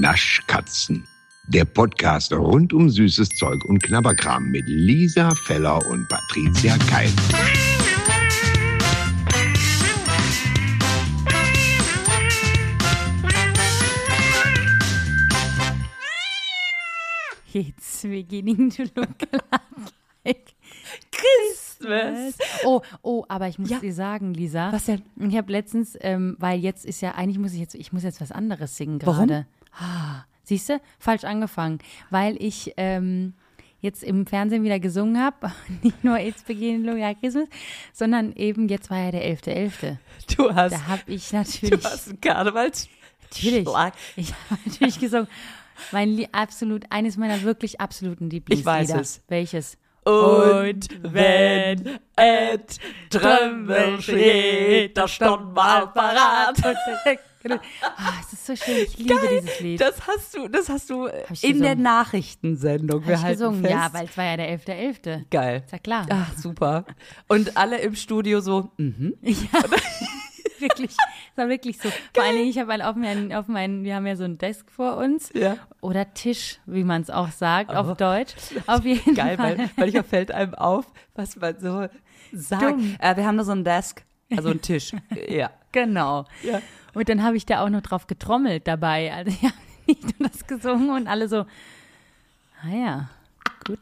Naschkatzen. Der Podcast rund um süßes Zeug und Knabberkram mit Lisa Feller und Patricia Keil. It's beginning to look like Christmas. Oh, oh, aber ich muss Ja. dir sagen, Lisa. Was denn? Ich habe letztens, ähm, weil jetzt ist ja, eigentlich muss ich jetzt, ich muss jetzt was anderes singen Warum? gerade. Ah, siehst du? Falsch angefangen. Weil ich ähm, jetzt im Fernsehen wieder gesungen habe. Nicht nur It's beginning like Christmas, sondern eben, jetzt war ja der 11.11. Du hast, Da habe ich du natürlich. hast einen Karnevals. Natürlich. Schlag. Ich habe natürlich gesungen. Mein absolut, eines meiner wirklich absoluten Lieblingslieder. weiß es. Welches? Und wenn et Trümmel steht, da stand mal parat. Ah, es ist so schön. Ich liebe dieses Lied. Das hast du, das hast du in der. Nachrichtensendung. Hab Wir ich halten gesungen, fest. ja, weil es war ja der 11.11. Geil. Ist ja klar. Ach, super. Und alle im Studio so, mhm. Wirklich. Es war wirklich so. Vor allen Dingen, ich habe auf meinen, auf meinen, wir haben ja so einen Desk vor uns. Ja. Oder Tisch, wie man es auch sagt, Aber- auf Deutsch. Auf jeden Geil, Fall. weil manchmal fällt einem auf, was man so sagt. Äh, wir haben da so einen Desk, also einen Tisch. ja. Genau. Ja. Und dann habe ich da auch noch drauf getrommelt dabei. Also ich habe nicht nur das gesungen und alle so, ah ja, gut.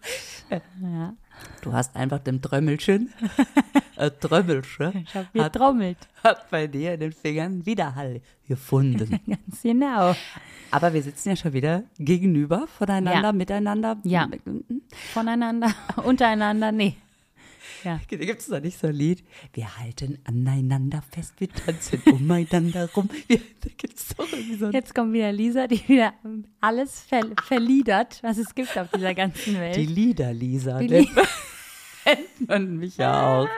Ja, Du hast einfach dem Trömmelchen, äh, Trömmelchen, ich habe hat, getrommelt. hat bei dir in den Fingern Widerhall gefunden. Ganz genau. Aber wir sitzen ja schon wieder gegenüber, voneinander, Ja. miteinander. Ja. Voneinander, untereinander, nee. Ja. Gibt es da nicht so ein Lied? Wir halten aneinander fest, wir tanzen umeinander rum. Wir, da gibt es doch irgendwie so Jetzt kommt wieder Lisa, die wieder alles ver verliedert, was es gibt auf dieser ganzen Welt. Die Lieder, Lisa. Die nennt man- mich ja auch.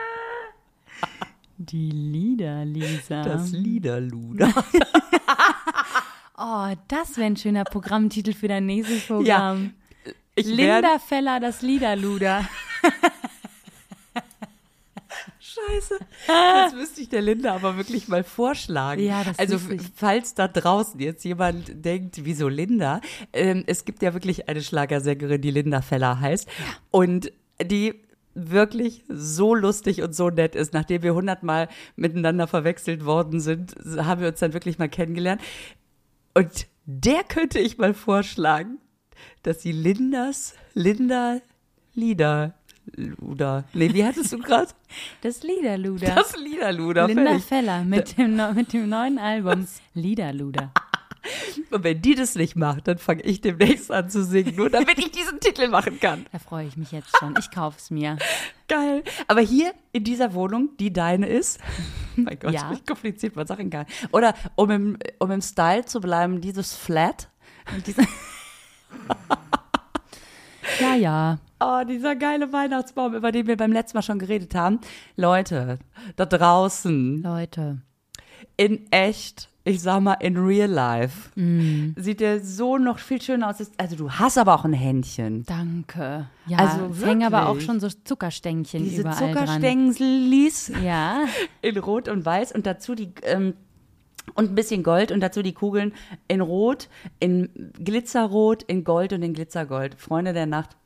Die Lieder, Lisa. Das Liederluder. oh, das wäre ein schöner Programmtitel für dein nächstes Programm. Ich Linda Feller, das Liederluder. Scheiße. Das müsste ich der Linda aber wirklich mal vorschlagen. Ja, das Also, falls da draußen jetzt jemand denkt, wieso Linda? Ähm, es gibt ja wirklich eine Schlagersängerin, die Linda Feller heißt. Und die wirklich so lustig und so nett ist. Nachdem wir hundertmal miteinander verwechselt worden sind, haben wir uns dann wirklich mal kennengelernt. Und der könnte ich mal vorschlagen, dass sie Lindas, Linda Lieder, Luder. Nee, wie hattest du gerade? Das Liederluder. Das Liederluder. Linda fertig. Feller mit dem, mit dem neuen Album Liederluder. Und wenn die das nicht macht, dann fange ich demnächst an zu singen, nur damit ich diesen Titel machen kann. Da freue ich mich jetzt schon. Ich kauf's mir. Geil. Aber hier in dieser Wohnung, die deine ist, mein Gott, Ja. wie kompliziert man Sachen kann. Oder um im, um im Style zu bleiben, dieses Flat. Und diese ja, ja. Oh, dieser geile Weihnachtsbaum, über den wir beim letzten Mal schon geredet haben. Leute, da draußen, Leute. in echt, ich sag mal in real life, Mm. sieht der so noch viel schöner aus. Also du hast aber auch ein Händchen. Danke. Ja, Also hängen aber auch schon so Zuckerstängchen Diese überall Zuckerstängelis dran. Ja. in Rot und Weiß und dazu die ähm, und ein bisschen Gold und dazu die Kugeln in Rot, in Glitzerrot, in Gold und in Glitzergold. Freunde der Nacht,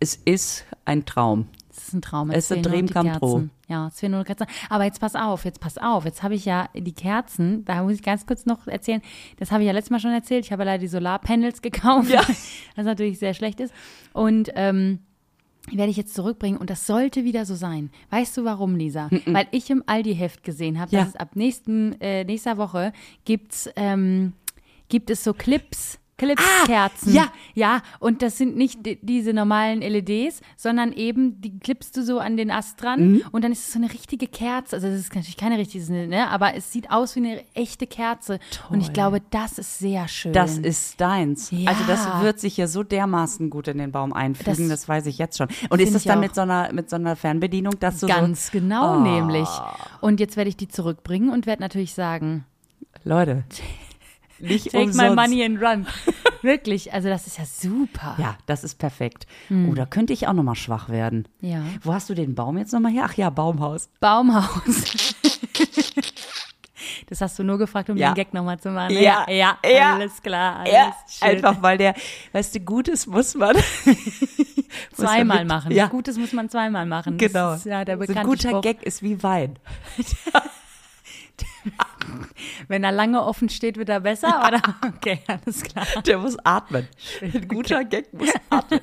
es ist ein Traum. Das ist ein Traum. Es ist ein Dream come true. Ja, es fehlen nur Kerzen. Aber jetzt pass auf, jetzt pass auf. Jetzt habe ich ja die Kerzen, da muss ich ganz kurz noch erzählen. Das habe ich ja letztes Mal schon erzählt. Ich habe ja leider die Solarpanels gekauft, Ja. was natürlich sehr schlecht ist. Und ähm, werde ich jetzt zurückbringen und das sollte wieder so sein. Weißt du warum, Lisa? Weil ich im Aldi-Heft gesehen habe, Ja. dass es ab nächsten, äh, nächster Woche gibt's, ähm, gibt es so Clips. Clips-Kerzen. ja. Ja, und das sind nicht di- diese normalen LEDs, sondern eben, die klippst du so an den Ast dran Mhm. und dann ist es so eine richtige Kerze. Also das ist natürlich keine richtige, ne? aber es sieht aus wie eine echte Kerze. Und ich glaube, das ist sehr schön. Das ist deins. Ja. Also das wird sich ja so dermaßen gut in den Baum einfügen, das, Das weiß ich jetzt schon. Und ist das dann auch. mit so einer mit so einer Fernbedienung, dass du Ganz genau Oh. nämlich. Und jetzt werde ich die zurückbringen und werde natürlich sagen, so Leute, nicht take umsonst. my money and run. Wirklich, also das ist ja super. Ja, das ist perfekt. Oh, da könnte ich auch noch mal schwach werden. Ja. Wo hast du den Baum jetzt noch mal her? Ach ja, Baumhaus. Baumhaus. Das hast du nur gefragt, um Ja. den Gag nochmal zu machen. ne? Ja. ja, Ja. alles klar. Alles Ja, einfach weil der, weißt du, Gutes muss man zweimal damit- machen. Ja, Gutes muss man zweimal machen. genau. Das ist ja der so ein guter Spruch. Gag ist wie Wein. Wenn er lange offen steht, wird er besser, oder? Okay, alles klar. Der muss atmen. Ein guter Gag muss atmen.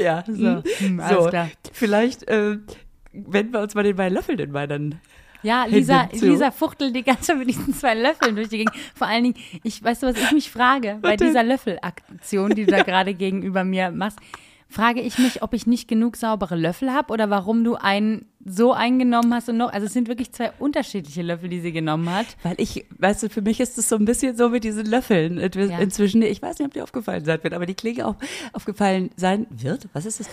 ja, so. Hm, so. klar. Vielleicht äh, wenden wir uns mal den beiden Löffeln in meinen. Ja, Lisa. Lisa fuchtelt die ganze Zeit mit diesen zwei Löffeln durch die Gegend. Vor allen Dingen, ich, weißt du, was ich mich frage? Bei dieser Löffelaktion, die du da gerade gegenüber mir machst, frage ich mich, ob ich nicht genug saubere Löffel habe oder warum du einen so eingenommen hast und noch, also es sind wirklich zwei unterschiedliche Löffel, die sie genommen hat. Weil ich, weißt du, für mich ist es so ein bisschen so mit diesen Löffeln. Ja. Inzwischen, ich weiß nicht, ob dir aufgefallen sein wird, aber die Klinge auch aufgefallen sein wird. Was ist es?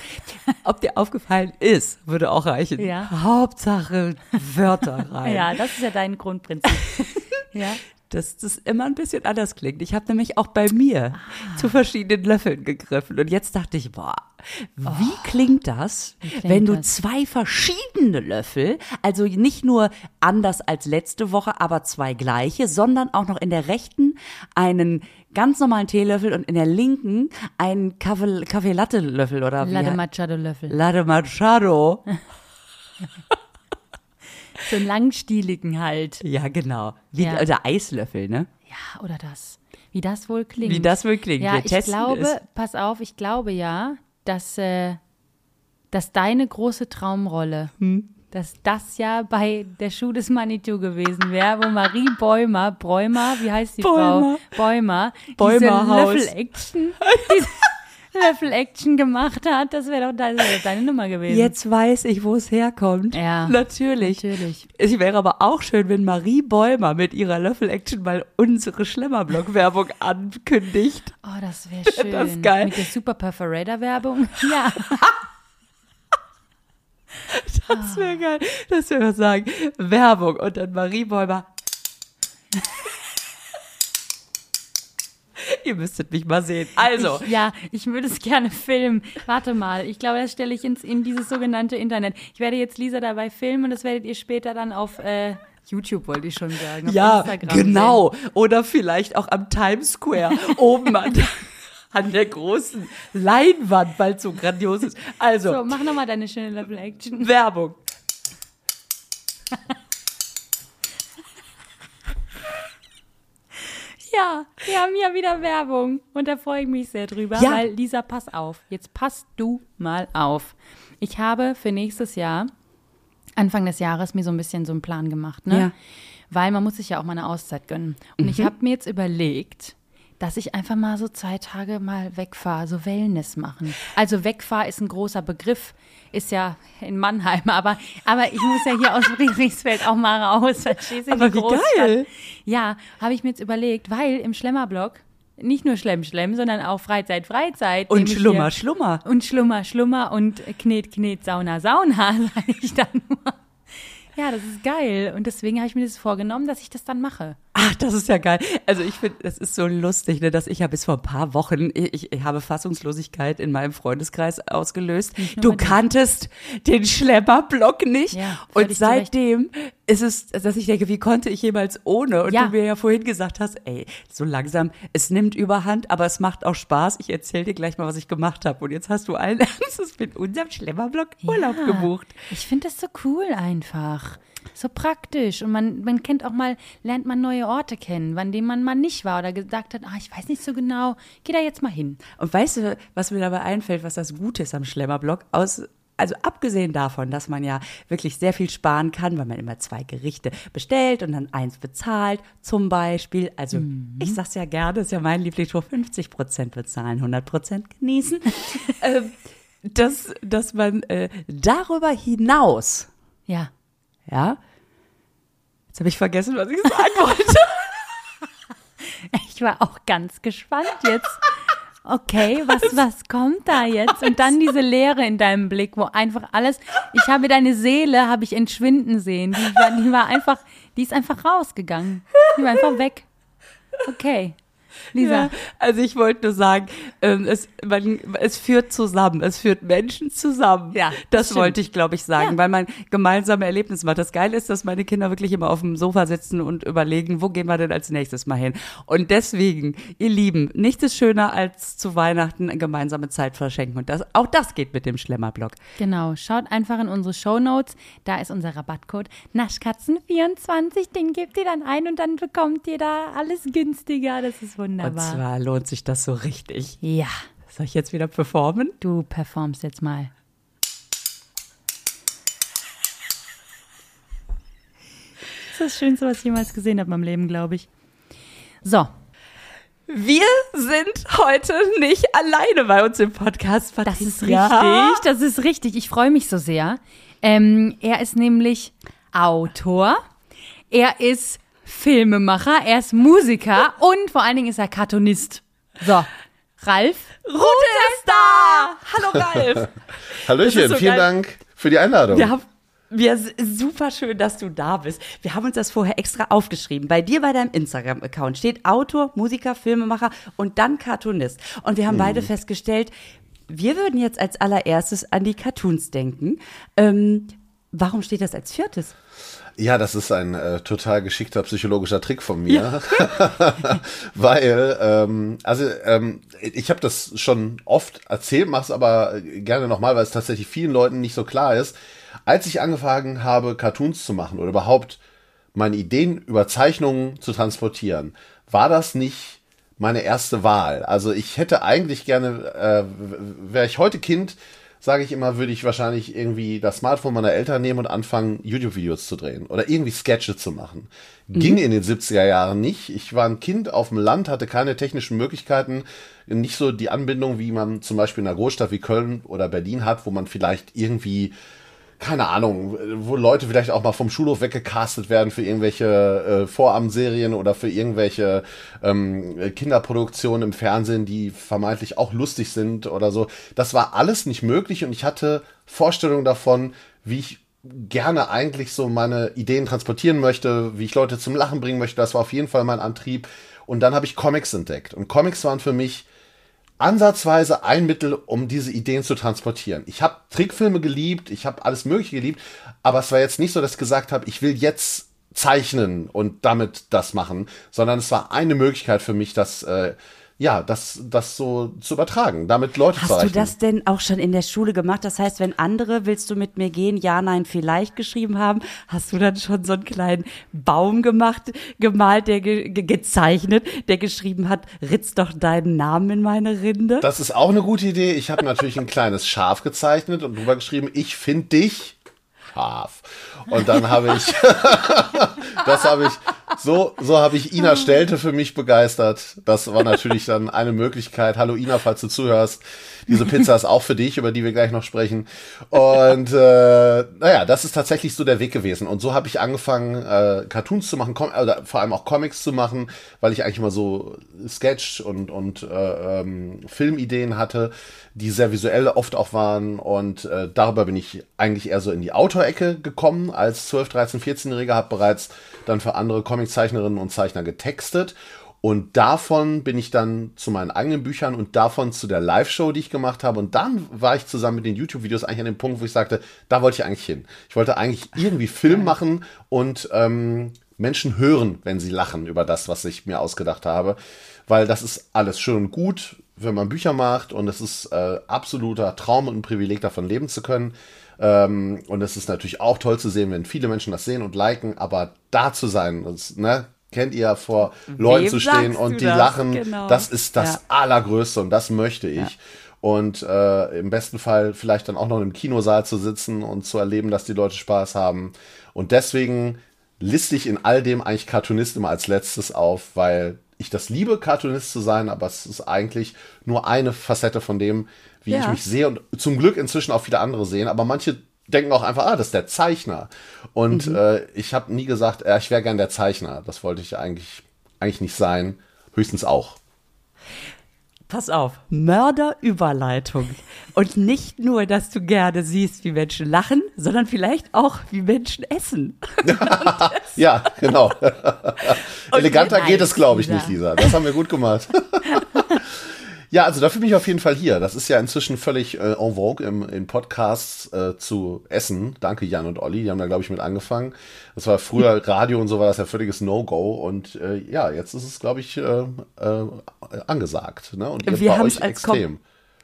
Ob dir aufgefallen ist, würde auch reichen. Ja. Hauptsache Wörter rein. Ja, das ist ja dein Grundprinzip. ja. Dass das immer ein bisschen anders klingt. Ich habe nämlich auch bei mir Ah. zu verschiedenen Löffeln gegriffen und jetzt dachte ich, boah, wie klingt das, klingt wenn du das? zwei verschiedene Löffel, also nicht nur anders als letzte Woche, aber zwei gleiche, sondern auch noch in der rechten einen ganz normalen Teelöffel und in der linken einen Kaffee, Kaffee Latte Löffel oder wie? Latte Machado Löffel. Latte Machado. So einen langstieligen halt. Ja, genau. Wie, Ja. Also Eislöffel, ne? Ja, oder das. Wie das wohl klingt. Wie das wohl klingt. Ja, Wir ich glaube, es. pass auf, ich glaube ja, dass, äh, dass deine große Traumrolle, Hm. dass das ja bei der Schuh des Manitou gewesen wäre, wo Marie Bäumer, Bräumer, wie heißt die Bäumer. Frau? Bäumer, diese Bäumerhaus. Löffel-Action, diese Löffel-Action gemacht hat, das wäre doch deine, deine Nummer gewesen. Jetzt weiß ich, wo es herkommt. Ja, Natürlich. natürlich. Es wäre aber auch schön, wenn Marie Bäumer mit ihrer Löffel-Action mal unsere Schlemmerblock-Werbung ankündigt. Oh, das wäre schön. Das ist geil. Mit der Super Perforator-Werbung. Ja. Das wäre geil. Das wäre was sagen. Werbung und dann Marie Bäumer. Ihr müsstet mich mal sehen. Also, Ich, ja, ich würde es gerne filmen. Warte mal, ich glaube, das stelle ich ins, in dieses sogenannte Internet. Ich werde jetzt Lisa dabei filmen und das werdet ihr später dann auf äh, YouTube, wollte ich schon sagen. Auf ja, Instagram genau. Oder vielleicht auch am Times Square oben an, an der großen Leinwand, weil es so grandios ist. Also, Sehen. So, mach nochmal deine schöne Level-Action. Werbung. Ja, wir haben ja wieder Werbung. Und da freue ich mich sehr drüber, Ja. weil Lisa, pass auf. Jetzt passt du mal auf. Ich habe für nächstes Jahr, Anfang des Jahres, mir so ein bisschen so einen Plan gemacht, ne? Ja. Weil man muss sich ja auch mal eine Auszeit gönnen. Und ich habe mir jetzt überlegt, dass ich einfach mal so zwei Tage mal wegfahre, so Wellness machen. Also wegfahr ist ein großer Begriff, ist ja in Mannheim, aber, aber ich muss ja hier aus Friedrichsfeld auch mal raus, verstehst du? Aber wie Großstadt. geil. Ja, habe ich mir jetzt überlegt, weil im Schlemmerblock nicht nur Schlemm, Schlemm, sondern auch Freizeit, Freizeit. Und Schlummer, Schlummer. Und Schlummer, Schlummer und Knet, Knet, Sauna, Sauna, sage ich dann nur. Ja, das ist geil. Und deswegen habe ich mir das vorgenommen, dass ich das dann mache. Ach, das ist ja geil. Also ich finde, das ist so lustig, ne, dass ich ja bis vor ein paar Wochen, ich, ich habe Fassungslosigkeit in meinem Freundeskreis ausgelöst. Du kanntest den Schlemmerblock nicht. Ja, und seitdem ist es, dass ich denke, wie konnte ich jemals ohne? Und Ja. du mir ja vorhin gesagt hast, ey, so langsam, es nimmt überhand, aber es macht auch Spaß. Ich erzähle dir gleich mal, was ich gemacht habe. Und jetzt hast du allen Ernstes mit unserem Schlemmerblock Urlaub Ja. gebucht. Ich finde das so cool einfach. So praktisch. Und man, man kennt auch mal, lernt man neue Orte kennen, an denen man mal nicht war oder gesagt hat, ah, ich weiß nicht so genau, geh da jetzt mal hin. Und weißt du, was mir dabei einfällt, was das Gute ist am Schlemmerblock? Aus, also abgesehen davon, dass man ja wirklich sehr viel sparen kann, weil man immer zwei Gerichte bestellt und dann eins bezahlt, zum Beispiel. Also ich sag's ja gerne, ist ja mein Lieblingsspruch, 50 Prozent bezahlen, 100 Prozent genießen. ähm, dass, dass man äh, darüber hinaus, Ja. ja, jetzt habe ich vergessen, was ich sagen wollte. Ich war auch ganz gespannt jetzt. Okay, was, was kommt da jetzt? Und dann diese Leere in deinem Blick, wo einfach alles, ich habe deine Seele, habe ich entschwinden sehen. Die war, die war einfach, die ist einfach rausgegangen. Die war einfach weg. Okay. Lisa. Ja, also ich wollte nur sagen, ähm, es, man, es führt zusammen, es führt Menschen zusammen. Ja, das, stimmt. wollte ich, glaube ich, sagen, Ja. weil man gemeinsame Erlebnisse macht. Das Geile ist, dass meine Kinder wirklich immer auf dem Sofa sitzen und überlegen, wo gehen wir denn als nächstes mal hin. Und deswegen, ihr Lieben, nichts ist schöner als zu Weihnachten eine gemeinsame Zeit verschenken. Und das, auch das geht mit dem Schlemmerblock. Genau, schaut einfach in unsere Shownotes, da ist unser Rabattcode Naschkatzen24, den gebt ihr dann ein und dann bekommt ihr da alles günstiger, das ist Und wunderbar. zwar lohnt sich das so richtig. Ja, Soll ich jetzt wieder performen? du performst jetzt mal. Das ist das Schönste, was ich jemals gesehen habe in meinem Leben, glaube ich. So, Wir sind heute nicht alleine bei uns im Podcast. das ist Patricia. richtig, das ist richtig. Ich freue mich so sehr. Ähm, er ist nämlich Autor, er ist Filmemacher, er ist Musiker und vor allen Dingen ist er Cartoonist. So, Ralf, Rute ist da! Hallo Ralf! Hallöchen, so vielen geil. Dank für die Einladung. Wir haben wir, super schön, dass du da bist. Wir haben uns das vorher extra aufgeschrieben. Bei dir bei deinem Instagram-Account steht Autor, Musiker, Filmemacher und dann Cartoonist. Und wir haben beide festgestellt, wir würden jetzt als allererstes an die Cartoons denken. Ähm, warum steht das als viertes? Ja, das ist ein äh, total geschickter psychologischer Trick von mir, weil ähm, also ähm, ich habe das schon oft erzählt, mache es aber gerne nochmal, weil es tatsächlich vielen Leuten nicht so klar ist. Als ich angefangen habe, Cartoons zu machen oder überhaupt meine Ideen über Zeichnungen zu transportieren, war das nicht meine erste Wahl. Also ich hätte eigentlich gerne, äh, wäre ich heute Kind, sage ich immer, würde ich wahrscheinlich irgendwie das Smartphone meiner Eltern nehmen und anfangen, YouTube-Videos zu drehen oder irgendwie Sketche zu machen. Ging in den 70er Jahren nicht. Ich war ein Kind auf dem Land, hatte keine technischen Möglichkeiten, nicht so die Anbindung, wie man zum Beispiel in einer Großstadt wie Köln oder Berlin hat, wo man vielleicht irgendwie keine Ahnung, wo Leute vielleicht auch mal vom Schulhof weggecastet werden für irgendwelche äh, Vorabendserien oder für irgendwelche ähm, Kinderproduktionen im Fernsehen, die vermeintlich auch lustig sind oder so. Das war alles nicht möglich und ich hatte Vorstellungen davon, wie ich gerne eigentlich so meine Ideen transportieren möchte, wie ich Leute zum Lachen bringen möchte. Das war auf jeden Fall mein Antrieb. Und dann habe ich Comics entdeckt. Und Comics waren für mich ansatzweise ein Mittel, um diese Ideen zu transportieren. Ich habe Trickfilme geliebt, ich habe alles Mögliche geliebt, aber es war jetzt nicht so, dass ich gesagt habe, ich will jetzt zeichnen und damit das machen, sondern es war eine Möglichkeit für mich, das äh, ja, das, das so zu übertragen, damit Leute zu Hast du erreichen. das denn auch schon in der Schule gemacht? Das heißt, wenn andere willst du mit mir gehen, ja, nein, vielleicht geschrieben haben, hast du dann schon so einen kleinen Baum gemacht, gemalt, der ge ge gezeichnet, der geschrieben hat, ritz doch deinen Namen in meine Rinde? Das ist auch eine gute Idee. Ich habe natürlich ein kleines Schaf gezeichnet und drüber geschrieben, ich finde dich scharf. Und dann habe ich, das habe ich, so, so habe ich Ina Stelte für mich begeistert. Das war natürlich dann eine Möglichkeit. Hallo Ina, falls du zuhörst. Diese Pizza ist auch für dich, über die wir gleich noch sprechen. Und äh, naja, das ist tatsächlich so der Weg gewesen. Und so habe ich angefangen, äh, Cartoons zu machen, oder vor allem auch Comics zu machen, weil ich eigentlich immer so Sketch und, und äh, ähm, Filmideen hatte, die sehr visuell oft auch waren. Und äh, darüber bin ich eigentlich eher so in die Autorecke gekommen als 12, 13, 14-Jähriger, habe bereits dann für andere Comiczeichnerinnen und Zeichner getextet. Und davon bin ich dann zu meinen eigenen Büchern und davon zu der Live-Show, die ich gemacht habe. Und dann war ich zusammen mit den YouTube-Videos eigentlich an dem Punkt, wo ich sagte, da wollte ich eigentlich hin. Ich wollte eigentlich irgendwie Film machen und ähm, Menschen hören, wenn sie lachen über das, was ich mir ausgedacht habe. Weil das ist alles schön und gut, wenn man Bücher macht. Und es ist äh, absoluter Traum und ein Privileg, davon leben zu können. Ähm, und es ist natürlich auch toll zu sehen, wenn viele Menschen das sehen und liken. Aber da zu sein, das, ne, kennt ihr, vor Leuten zu stehen und die das? lachen, Genau. das ist das Ja. Allergrößte und das möchte ich. Und äh, im besten Fall vielleicht dann auch noch im Kinosaal zu sitzen und zu erleben, dass die Leute Spaß haben. Und deswegen liste ich in all dem eigentlich Cartoonist immer als letztes auf, weil ich das liebe, Cartoonist zu sein, aber es ist eigentlich nur eine Facette von dem, wie Ja. ich mich sehe und zum Glück inzwischen auch viele andere sehen. Aber manche denken auch einfach, ah, das ist der Zeichner. Und äh, ich habe nie gesagt, äh, ich wäre gern der Zeichner. Das wollte ich eigentlich, eigentlich nicht sein. Höchstens auch. Pass auf, Mörderüberleitung. Und nicht nur, dass du gerne siehst, wie Menschen lachen, sondern vielleicht auch, wie Menschen essen. Ja, genau. Eleganter geht es, glaube ich, nicht, Lisa. Das haben wir gut gemacht. ja, also dafür bin ich auf jeden Fall hier. Das ist ja inzwischen völlig äh, en vogue im, in Podcasts äh, zu essen. Danke Jan und Olli, die haben da, glaube ich, mit angefangen. Das war früher Radio und so war das ja völliges No-Go. Und äh, ja, jetzt ist es, glaube ich, äh, äh, angesagt. Ne? Und ihr Wir bei haben's euch als extrem.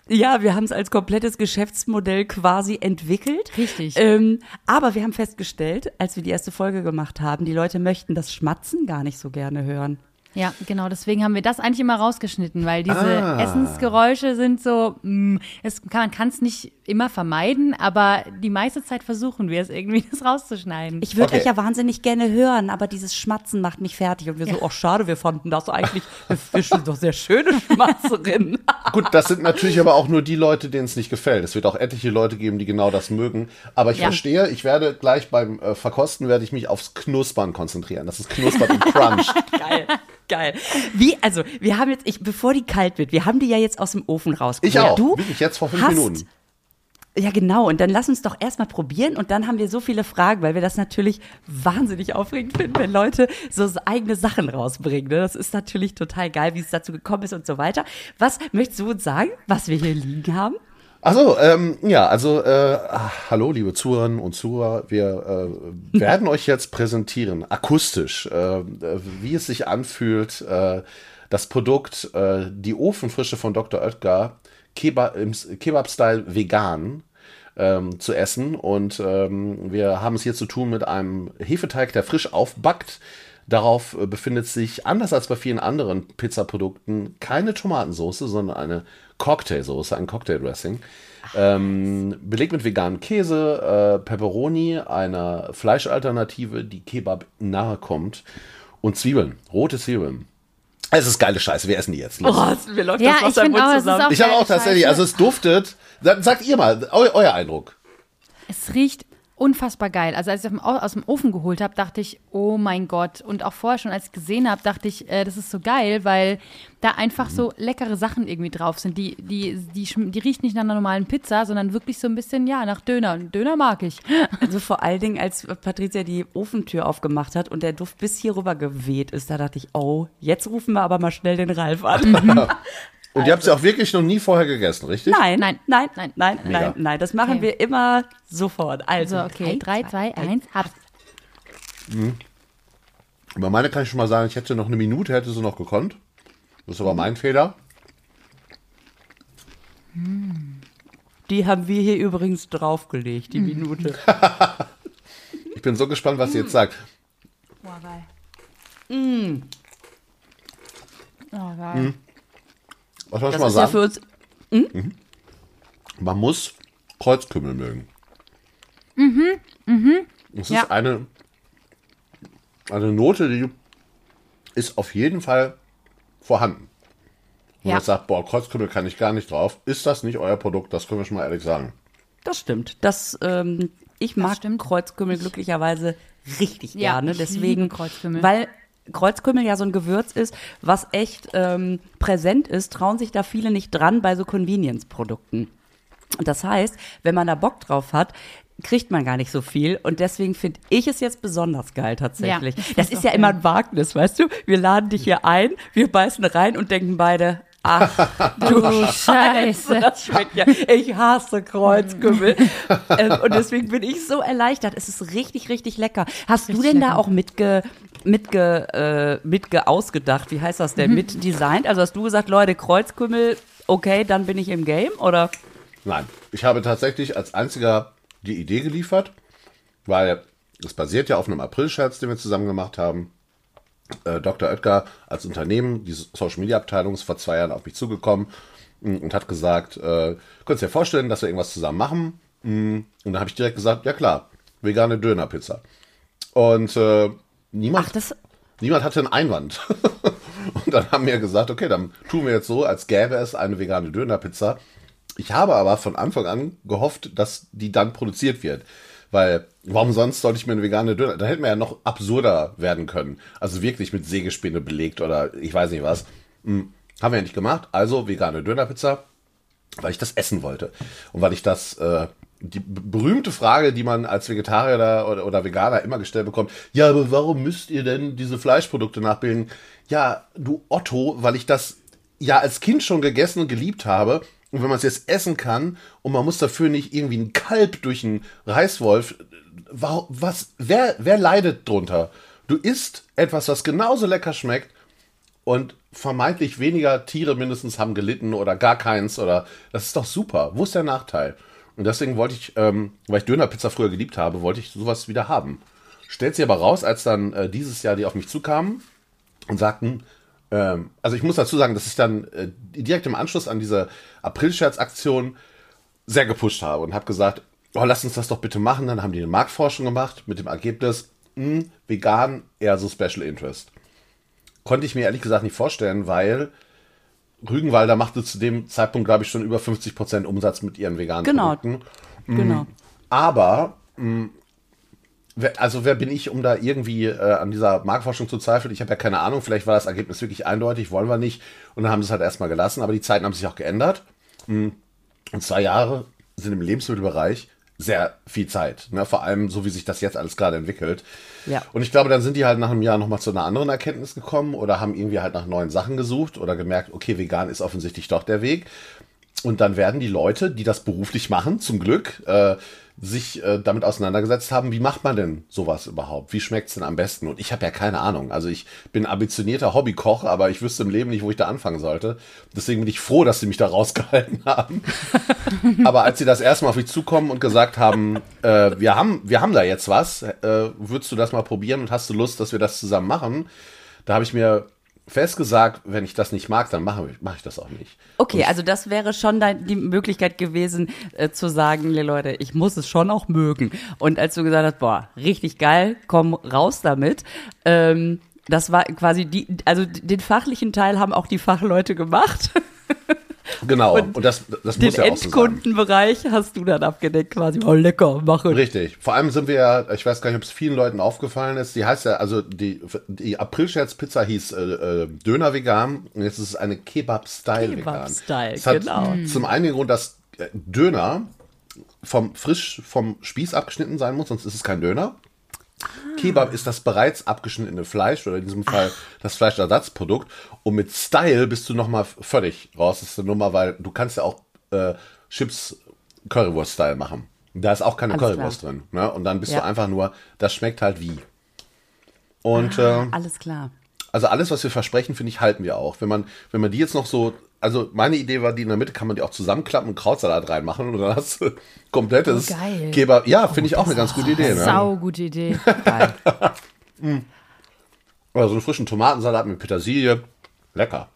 Ja, wir haben es als komplettes Geschäftsmodell quasi entwickelt. Richtig. Ähm, aber wir haben festgestellt, als wir die erste Folge gemacht haben, die Leute möchten das Schmatzen gar nicht so gerne hören. Ja, genau, deswegen haben wir das eigentlich immer rausgeschnitten, weil diese Ah. Essensgeräusche sind so, mh, es kann, man kann es nicht immer vermeiden, aber die meiste Zeit versuchen wir es irgendwie, das rauszuschneiden. Ich würde Okay. euch ja wahnsinnig gerne hören, aber dieses Schmatzen macht mich fertig. Und wir so, ach schade, wir fanden das eigentlich, wir, wir sind doch sehr schöne Schmatzerinnen. Gut, das sind natürlich aber auch nur die Leute, denen es nicht gefällt. Es wird auch etliche Leute geben, die genau das mögen. Aber ich Ja. verstehe, ich werde gleich beim äh, Verkosten werde ich mich aufs Knuspern konzentrieren. Das ist Knuspern und Crunch. Geil, geil. Wie, also, wir haben jetzt, ich, bevor die kalt wird, wir haben die ja jetzt aus dem Ofen rausgeholt. Ich auch. Du Wirklich jetzt vor fünf hast, Minuten. Ja, genau. Und dann lass uns doch erstmal probieren und dann haben wir so viele Fragen, weil wir das natürlich wahnsinnig aufregend finden, wenn Leute so eigene Sachen rausbringen. Ne? Das ist natürlich total geil, wie es dazu gekommen ist und so weiter. Was möchtest du uns sagen, was wir hier liegen haben? Also, ähm, ja, also, äh, ah, hallo, liebe Zuhörerinnen und Zuhörer. Wir äh, werden euch jetzt präsentieren, akustisch, äh, wie es sich anfühlt, äh, das Produkt, äh, die Ofenfrische von Dr. Oetker, Kebab, im Kebab-Style vegan, ähm, zu essen. Und ähm, wir haben es hier zu tun mit einem Hefeteig, der frisch aufbackt. Darauf äh, befindet sich, anders als bei vielen anderen Pizzaprodukten, keine Tomatensauce, sondern eine Cocktailsoße, ein Cocktaildressing. Ähm, belegt mit veganem Käse, äh, Pepperoni, einer Fleischalternative, die Kebab nahe kommt und Zwiebeln, rote Zwiebeln. Es ist geile Scheiße, wir essen die jetzt. Los. Oh, mir läuft Ja, das ich Wasser im Mund auch, es ist zusammen. ich habe auch tatsächlich, also es duftet. Sa- Sagt ihr mal, eu, euer Eindruck. Es riecht unfassbar geil. Also als ich aus dem, Au- aus dem Ofen geholt habe, dachte ich, oh mein Gott. Und auch vorher schon, als ich gesehen habe, dachte ich, äh, das ist so geil, weil da einfach so leckere Sachen irgendwie drauf sind. Die, die, die, die riecht nicht nach einer normalen Pizza, sondern wirklich so ein bisschen, ja, nach Döner. Und Döner mag ich. Also vor allen Dingen, als Patricia die Ofentür aufgemacht hat und der Duft bis hier rüber geweht ist, da dachte ich, oh, jetzt rufen wir aber mal schnell den Ralf an. Und ihr habt sie auch wirklich noch nie vorher gegessen, richtig? Nein, Nein. nein, nein, Nein. nein, Mega. nein, nein, das machen Okay. wir immer sofort. Also, So, okay. Drei, zwei, eins, ab. Über meine kann ich schon mal sagen, ich hätte noch eine Minute, hätte sie noch gekonnt. Das ist aber mein Fehler. Die haben wir hier übrigens draufgelegt, die Minute. Ich bin so gespannt, was sie jetzt sagt. Boah, geil. Oh, geil. Was soll ich Das mal ist ja sagen? für uns. Man muss Kreuzkümmel mögen. Mhm, mhm. Es ist Ja. eine, eine Note, die ist auf jeden Fall vorhanden. Wenn Ja. man jetzt sagt, boah, Kreuzkümmel kann ich gar nicht drauf. Ist das nicht euer Produkt? Das können wir schon mal ehrlich sagen. Das stimmt. Das, ähm, ich mag stimmt. Kreuzkümmel glücklicherweise richtig Ja, gerne. ich Deswegen, liebe Kreuzkümmel. weil Kreuzkümmel ja so ein Gewürz ist, was echt ähm, präsent ist, trauen sich da viele nicht dran bei so Convenience-Produkten. Und Das heißt, wenn man da Bock drauf hat, kriegt man gar nicht so viel. Und deswegen finde ich es jetzt besonders geil tatsächlich. Ja, das find's ist ja immer geil. ein Wagnis, weißt du? Wir laden dich hier ein, wir beißen rein und denken beide, ach, Du Scheiße. das schmeckt ja. Ich hasse Kreuzkümmel. ähm, und deswegen bin ich so erleichtert. Es ist richtig, richtig lecker. Hast du Richtig denn da lecker. auch mitge, mitge, äh, mitge ausgedacht? Wie heißt das Mhm. denn? Mit designt? Also hast du gesagt, Leute, Kreuzkümmel, okay, dann bin ich im Game? Oder? Nein, ich habe tatsächlich als einziger die Idee geliefert, weil es basiert ja auf einem April-Scherz, den wir zusammen gemacht haben. Äh, Dr. Oetker als Unternehmen, die Social Media Abteilung ist vor zwei Jahren auf mich zugekommen mh, und hat gesagt, äh, könnt ihr dir vorstellen, dass wir irgendwas zusammen machen? Mh, Und da habe ich direkt gesagt, ja klar, vegane Dönerpizza. Und äh, niemand, Ach, das, niemand hatte einen Einwand. und dann haben wir gesagt, okay, dann tun wir jetzt so, als gäbe es eine vegane Dönerpizza. Ich habe aber von Anfang an gehofft, dass die dann produziert wird. Weil, warum sonst sollte ich mir eine vegane Döner? Da hätten wir ja noch absurder werden können. Also wirklich mit Sägespäne belegt oder ich weiß nicht was. Hm, haben wir ja nicht gemacht. Also vegane Dönerpizza, weil ich das essen wollte. Und weil ich das äh, die berühmte Frage, die man als Vegetarier oder, oder Veganer immer gestellt bekommt, ja, aber warum müsst ihr denn diese Fleischprodukte nachbilden? Ja, du Otto, weil ich das ja als Kind schon gegessen und geliebt habe. Und wenn man es jetzt essen kann und man muss dafür nicht irgendwie ein Kalb durch einen Reißwolf, was, wer, wer leidet drunter? Du isst etwas, was genauso lecker schmeckt und vermeintlich weniger Tiere mindestens haben gelitten oder gar keins oder das ist doch super. Wo ist der Nachteil? Und deswegen wollte ich, ähm, weil ich Dönerpizza früher geliebt habe, wollte ich sowas wieder haben. Stellt sie aber raus, als dann äh, dieses Jahr die auf mich zukamen und sagten, ähm, also ich muss dazu sagen, dass ich dann äh, direkt im Anschluss an diese April-Scherz-Aktion sehr gepusht habe und habe gesagt, oh, lass uns das doch bitte machen. Dann haben die eine Marktforschung gemacht mit dem Ergebnis, mh, hm, vegan eher so Special Interest. Konnte ich mir ehrlich gesagt nicht vorstellen, weil Rügenwalder machte zu dem Zeitpunkt, glaube ich, schon über 50 Prozent Umsatz mit ihren veganen genau. Produkten. Genau. Aber, mh, also wer bin ich, um da irgendwie äh, an dieser Marktforschung zu zweifeln? Ich habe ja keine Ahnung, vielleicht war das Ergebnis wirklich eindeutig, wollen wir nicht. Und dann haben sie es halt erstmal gelassen, aber die Zeiten haben sich auch geändert. Und zwei Jahre sind im Lebensmittelbereich sehr viel Zeit. Ne? Vor allem so, wie sich das jetzt alles gerade entwickelt. Ja. Und ich glaube, dann sind die halt nach einem Jahr nochmal zu einer anderen Erkenntnis gekommen oder haben irgendwie halt nach neuen Sachen gesucht oder gemerkt, okay, vegan ist offensichtlich doch der Weg. Und dann werden die Leute, die das beruflich machen, zum Glück, äh, sich äh, damit auseinandergesetzt haben, wie macht man denn sowas überhaupt? Wie schmeckt's denn am besten? Und ich habe ja keine Ahnung. Also ich bin ambitionierter Hobbykoch, aber ich wüsste im Leben nicht, wo ich da anfangen sollte. Deswegen bin ich froh, dass sie mich da rausgehalten haben. aber als sie das erste Mal auf mich zukommen und gesagt haben, äh, wir haben, wir haben da jetzt was, äh, würdest du das mal probieren und hast du Lust, dass wir das zusammen machen? Da habe ich mir fest gesagt, wenn ich das nicht mag, dann mache ich, mach ich das auch nicht. Okay, also das wäre schon dein, die Möglichkeit gewesen, äh, zu sagen, Leute, ich muss es schon auch mögen. Und als du gesagt hast, boah, richtig geil, komm raus damit, ähm, das war quasi die, also den fachlichen Teil haben auch die Fachleute gemacht. Genau, und, und das, das muss ja auch so Endkundenbereich hast du dann abgedeckt quasi. Oh, lecker, mache. Richtig. Vor allem sind wir ja, ich weiß gar nicht, ob es vielen Leuten aufgefallen ist, die heißt ja, also die, die April-Scherz-Pizza hieß äh, äh, Döner vegan und jetzt ist es eine Kebab-Style vegan. Kebab-Style, genau. Zum einen Grund, dass äh, Döner vom frisch vom Spieß abgeschnitten sein muss, sonst ist es kein Döner. Kebab ist das bereits abgeschnittene Fleisch oder in diesem Fall das Fleischersatzprodukt. Und mit Style bist du nochmal völlig raus. Das ist eine Nummer, weil du kannst ja auch äh, Chips Currywurst-Style machen. Da ist auch keine alles Currywurst klar. drin. Ne? Und dann bist ja. du einfach nur, das schmeckt halt wie. Und ah, äh, alles klar. Also alles, was wir versprechen, finde ich, halten wir auch. Wenn man, wenn man die jetzt noch so also meine Idee war, die in der Mitte kann man die auch zusammenklappen und Krautsalat reinmachen und dann hast du komplettes oh, Kebab. Ja, finde ich auch eine ganz gute Idee. Ne? Sau gute Idee. Geil. Oder so einen frischen Tomatensalat mit Petersilie. Lecker.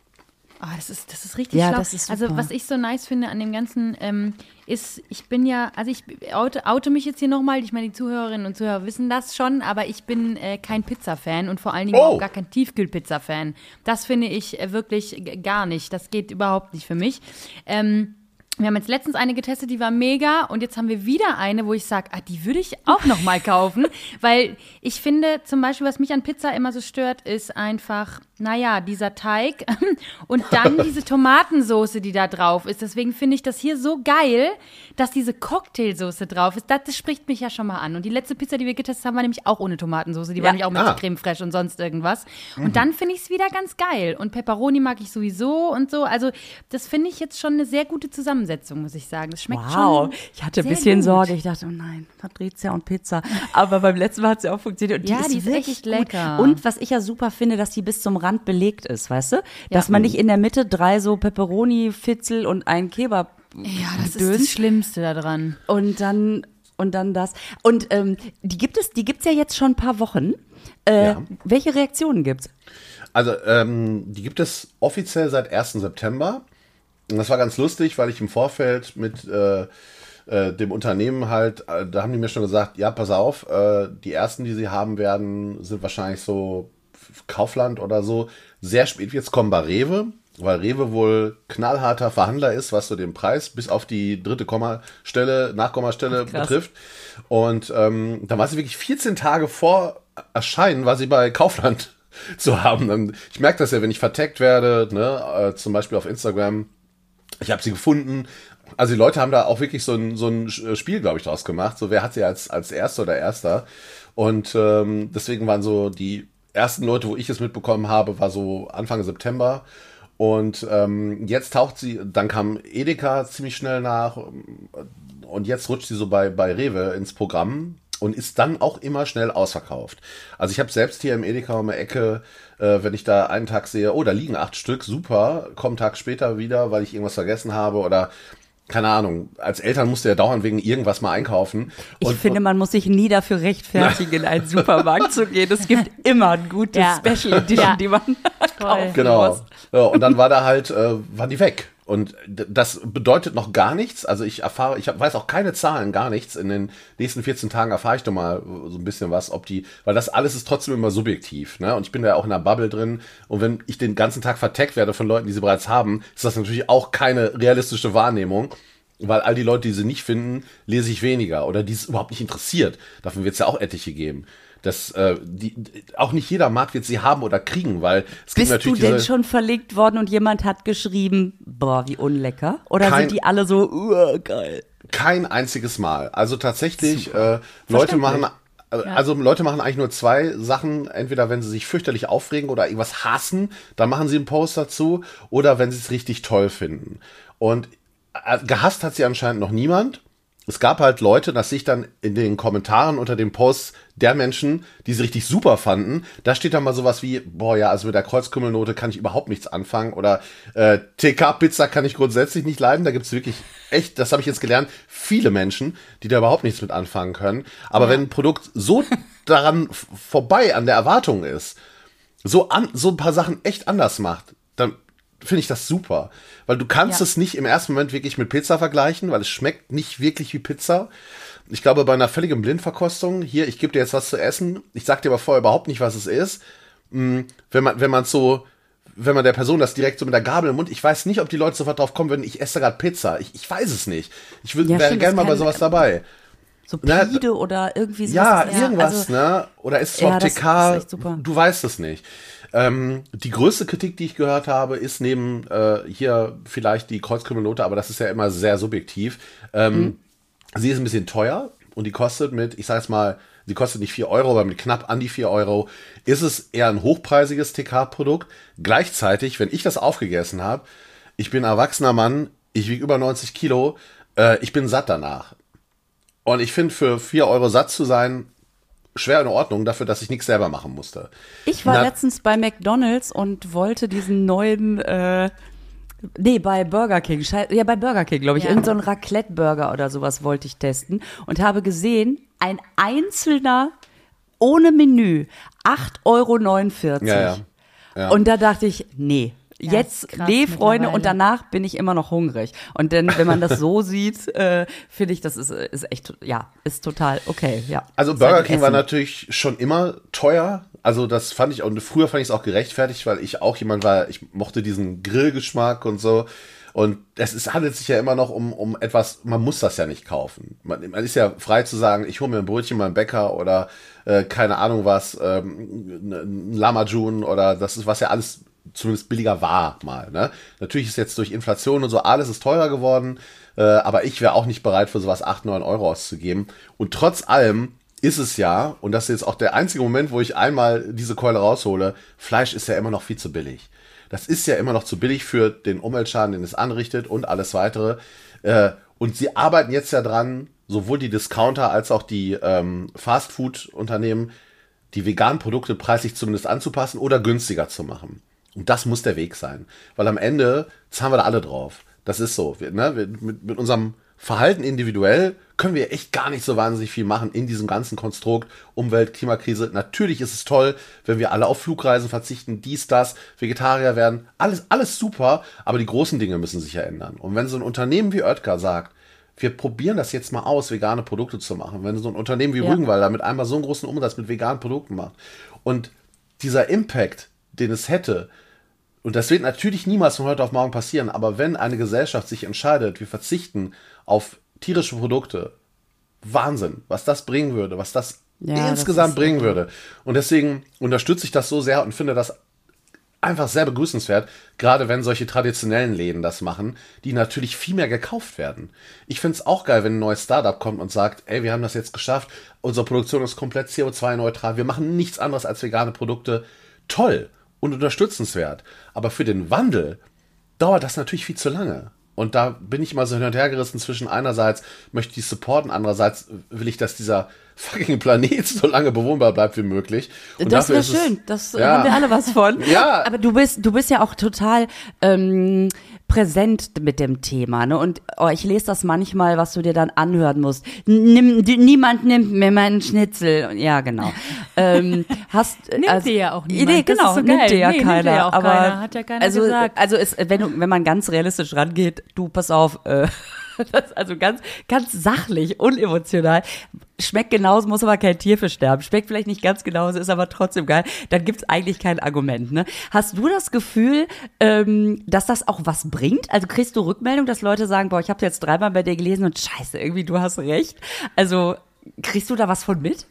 Oh, das ist, das ist richtig ja, schlau. Das ist also was ich so nice finde an dem Ganzen ähm, ist, ich bin ja, also ich oute, oute mich jetzt hier nochmal, ich meine, die Zuhörerinnen und Zuhörer wissen das schon, aber ich bin äh, kein Pizza-Fan und vor allen Dingen oh. auch gar kein Tiefkühl-Pizza-Fan. Das finde ich äh, wirklich gar nicht. Das geht überhaupt nicht für mich. Ähm, wir haben jetzt letztens eine getestet, die war mega und jetzt haben wir wieder eine, wo ich sage, ah, die würde ich auch noch mal kaufen, weil ich finde zum Beispiel, was mich an Pizza immer so stört, ist einfach, naja, dieser Teig und dann diese Tomatensoße, die da drauf ist. Deswegen finde ich das hier so geil, dass diese Cocktailsoße drauf ist. Das, das, spricht mich ja schon mal an. Und die letzte Pizza, die wir getestet haben, war nämlich auch ohne Tomatensoße. Die ja. war nämlich auch mit ah. Creme fraiche und sonst irgendwas. Mhm. Und dann finde ich es wieder ganz geil. Und Pepperoni mag ich sowieso und so. Also das finde ich jetzt schon eine sehr gute Zusammensetzung, muss ich sagen. Das schmeckt wow. schon. Ich hatte ein bisschen gut. Sorge. Ich dachte, oh nein, Patrizia und Pizza. Aber beim letzten Mal hat sie auch funktioniert. Und die ja, ist die ist wirklich lecker. Und was ich ja super finde, dass die bis zum Rand belegt ist, weißt du? Dass ja. man nicht in der Mitte drei so Pepperoni-Fitzel und ein Kebab ja, das döst. ist das Schlimmste daran. Und dann und dann das. Und ähm, die gibt es, die gibt's ja jetzt schon ein paar Wochen. Äh, ja. Welche Reaktionen gibt's? Also ähm, die gibt es offiziell seit 1. September. Und das war ganz lustig, weil ich im Vorfeld mit äh, äh, dem Unternehmen halt, äh, da haben die mir schon gesagt, ja, pass auf, äh, die ersten, die sie haben werden, sind wahrscheinlich so Kaufland oder so. Sehr spät jetzt kommen bei Rewe, weil Rewe wohl knallharter Verhandler ist, was so den Preis bis auf die dritte Kommastelle, Nachkommastelle Ach, betrifft. Und ähm, da war sie wirklich 14 Tage vor Erscheinen, war sie bei Kaufland zu haben. Ich merke das ja, wenn ich verteckt werde, ne, äh, zum Beispiel auf Instagram. Ich habe sie gefunden, Also die Leute haben da auch wirklich so ein, so ein Spiel, glaube ich, draus gemacht. So, wer hat sie als, als Erster oder Erster? Und ähm, deswegen waren so die ersten Leute, wo ich es mitbekommen habe, war so Anfang September. Und ähm, jetzt taucht sie, dann kam Edeka ziemlich schnell nach und jetzt rutscht sie so bei, bei Rewe ins Programm und ist dann auch immer schnell ausverkauft. Also ich habe selbst hier im Edeka um die Ecke, äh, wenn ich da einen Tag sehe, oh, da liegen acht Stück, super, komm Tag später wieder, weil ich irgendwas vergessen habe oder keine Ahnung, als Eltern musst du ja dauernd wegen irgendwas mal einkaufen. Ich und, finde, man muss sich nie dafür rechtfertigen, in einen Supermarkt zu gehen. Es gibt immer ein gutes ja. Special Edition, ja. die man kaufen Genau. Muss. Ja, und dann war da halt, äh, waren die weg. Und das bedeutet noch gar nichts. Also ich erfahre, ich weiß auch keine Zahlen, gar nichts. In den nächsten 14 Tagen erfahre ich doch mal so ein bisschen was, ob die, weil das alles ist trotzdem immer subjektiv. Ne? Und ich bin da auch in einer Bubble drin. Und wenn ich den ganzen Tag verteckt werde von Leuten, die sie bereits haben, ist das natürlich auch keine realistische Wahrnehmung. Weil all die Leute, die sie nicht finden, lese ich weniger oder die es überhaupt nicht interessiert. Davon wird es ja auch etliche geben dass äh, die, auch nicht jeder Markt wird sie haben oder kriegen, weil es Bist gibt natürlich. Bist du denn schon verlegt worden und jemand hat geschrieben, boah, wie unlecker? Oder kein, sind die alle so, uh, geil? Kein einziges Mal. Also tatsächlich, äh, Leute machen äh, also Leute machen eigentlich nur zwei Sachen. Entweder wenn sie sich fürchterlich aufregen oder irgendwas hassen, dann machen sie einen Post dazu. Oder wenn sie es richtig toll finden. Und äh, gehasst hat sie anscheinend noch niemand es gab halt Leute, dass sich dann in den Kommentaren unter den Posts der Menschen, die sie richtig super fanden, da steht dann mal sowas wie, boah ja, also mit der Kreuzkümmelnote kann ich überhaupt nichts anfangen oder äh, TK-Pizza kann ich grundsätzlich nicht leiden. Da gibt's wirklich echt, das habe ich jetzt gelernt, viele Menschen, die da überhaupt nichts mit anfangen können. Aber ja. wenn ein Produkt so daran vorbei an der Erwartung ist, so, an, so ein paar Sachen echt anders macht, dann finde ich das super. Weil du kannst ja. es nicht im ersten Moment wirklich mit Pizza vergleichen, weil es schmeckt nicht wirklich wie Pizza. Ich glaube, bei einer völligen Blindverkostung, hier, ich gebe dir jetzt was zu essen, ich sag dir aber vorher überhaupt nicht, was es ist. Hm, wenn man, wenn man so, wenn man der Person das direkt so mit der Gabel im Mund, ich weiß nicht, ob die Leute sofort drauf kommen würden, ich esse gerade Pizza. Ich, ich weiß es nicht. Ich würde ja, wäre gerne mal bei sowas dabei. So Pide Na, oder irgendwie sowas. Ja, irgendwas, also, ne? Oder ist es ja, TK? Du weißt es nicht. Ähm, die größte Kritik, die ich gehört habe, ist neben äh, hier vielleicht die Kreuzkrümelnote, aber das ist ja immer sehr subjektiv. Ähm, mhm. Sie ist ein bisschen teuer und die kostet mit, ich sag jetzt mal, sie kostet nicht 4 Euro, aber mit knapp an die 4 Euro ist es eher ein hochpreisiges TK-Produkt. Gleichzeitig, wenn ich das aufgegessen habe, ich bin erwachsener Mann, ich wiege über 90 Kilo, äh, ich bin satt danach. Und ich finde, für 4 Euro satt zu sein, schwer in Ordnung dafür, dass ich nichts selber machen musste. Ich war Na, letztens bei McDonald's und wollte diesen neuen, äh, nee, bei Burger King, ja, bei Burger King, glaube ich, ja. irgendein so Raclette-Burger oder sowas wollte ich testen und habe gesehen, ein einzelner ohne Menü, 8,49 Euro. Ja, ja. Ja. Und da dachte ich, nee, ja, Jetzt nee, Freunde, und danach bin ich immer noch hungrig. Und dann, wenn man das so sieht, äh, finde ich, das ist, ist echt, ja, ist total okay, ja. Also Burger King Essen. war natürlich schon immer teuer. Also das fand ich, und früher fand ich es auch gerechtfertigt, weil ich auch jemand war, ich mochte diesen Grillgeschmack und so. Und es ist, handelt sich ja immer noch um, um etwas, man muss das ja nicht kaufen. Man, man ist ja frei zu sagen, ich hole mir ein Brötchen beim Bäcker oder äh, keine Ahnung was, ähm, ein Lamajun oder das ist was ja alles zumindest billiger war mal. Ne? Natürlich ist jetzt durch Inflation und so alles ist teurer geworden, äh, aber ich wäre auch nicht bereit für sowas 8, 9 Euro auszugeben. Und trotz allem ist es ja, und das ist jetzt auch der einzige Moment, wo ich einmal diese Keule raushole, Fleisch ist ja immer noch viel zu billig. Das ist ja immer noch zu billig für den Umweltschaden, den es anrichtet und alles weitere. Äh, und sie arbeiten jetzt ja dran, sowohl die Discounter als auch die ähm, Fastfood-Unternehmen, die veganen Produkte preislich zumindest anzupassen oder günstiger zu machen. Und das muss der Weg sein. Weil am Ende zahlen wir da alle drauf. Das ist so. Wir, ne, wir, mit, mit unserem Verhalten individuell können wir echt gar nicht so wahnsinnig viel machen in diesem ganzen Konstrukt Umwelt, Klimakrise. Natürlich ist es toll, wenn wir alle auf Flugreisen verzichten, dies, das, Vegetarier werden. Alles, alles super, aber die großen Dinge müssen sich ja ändern. Und wenn so ein Unternehmen wie Oetker sagt, wir probieren das jetzt mal aus, vegane Produkte zu machen. Wenn so ein Unternehmen wie ja. Rügenwalder mit einmal so einen großen Umsatz mit veganen Produkten macht und dieser Impact, den es hätte, und das wird natürlich niemals von heute auf morgen passieren, aber wenn eine Gesellschaft sich entscheidet, wir verzichten auf tierische Produkte, Wahnsinn, was das bringen würde, was das ja, insgesamt das bringen würde. Und deswegen unterstütze ich das so sehr und finde das einfach sehr begrüßenswert, gerade wenn solche traditionellen Läden das machen, die natürlich viel mehr gekauft werden. Ich find's auch geil, wenn ein neues Startup kommt und sagt, ey, wir haben das jetzt geschafft, unsere Produktion ist komplett CO2-neutral, wir machen nichts anderes als vegane Produkte. Toll und unterstützenswert. Aber für den Wandel dauert das natürlich viel zu lange. Und da bin ich immer so hin und her gerissen zwischen einerseits möchte ich supporten, andererseits will ich, dass dieser fucking Planet so lange bewohnbar bleibt wie möglich. Und das wäre schön. Das Ja. haben wir alle was von. Ja. Aber du bist, du bist ja auch total ähm, präsent mit dem Thema. Ne? Und oh, ich lese das manchmal, was du dir dann anhören musst. Nimm, niemand nimmt mir meinen Schnitzel. Ja, genau. ähm, hast, Nimmt dir ja auch niemand. Nee, genau, so nimmt dir ja Nee, keiner. dir ja auch aber keiner. Hat ja keiner also, gesagt. Also ist, wenn, du, wenn man ganz realistisch rangeht, du, pass auf, äh, das, also ganz, ganz sachlich, unemotional. Schmeckt genauso, muss aber kein Tier für sterben. Schmeckt vielleicht nicht ganz genauso, ist aber trotzdem geil. Dann gibt's eigentlich kein Argument. Ne? Hast du das Gefühl, ähm, dass das auch was bringt? Also kriegst du Rückmeldung, dass Leute sagen, boah, ich habe jetzt dreimal bei dir gelesen und scheiße, irgendwie du hast recht. Also kriegst du da was von mit?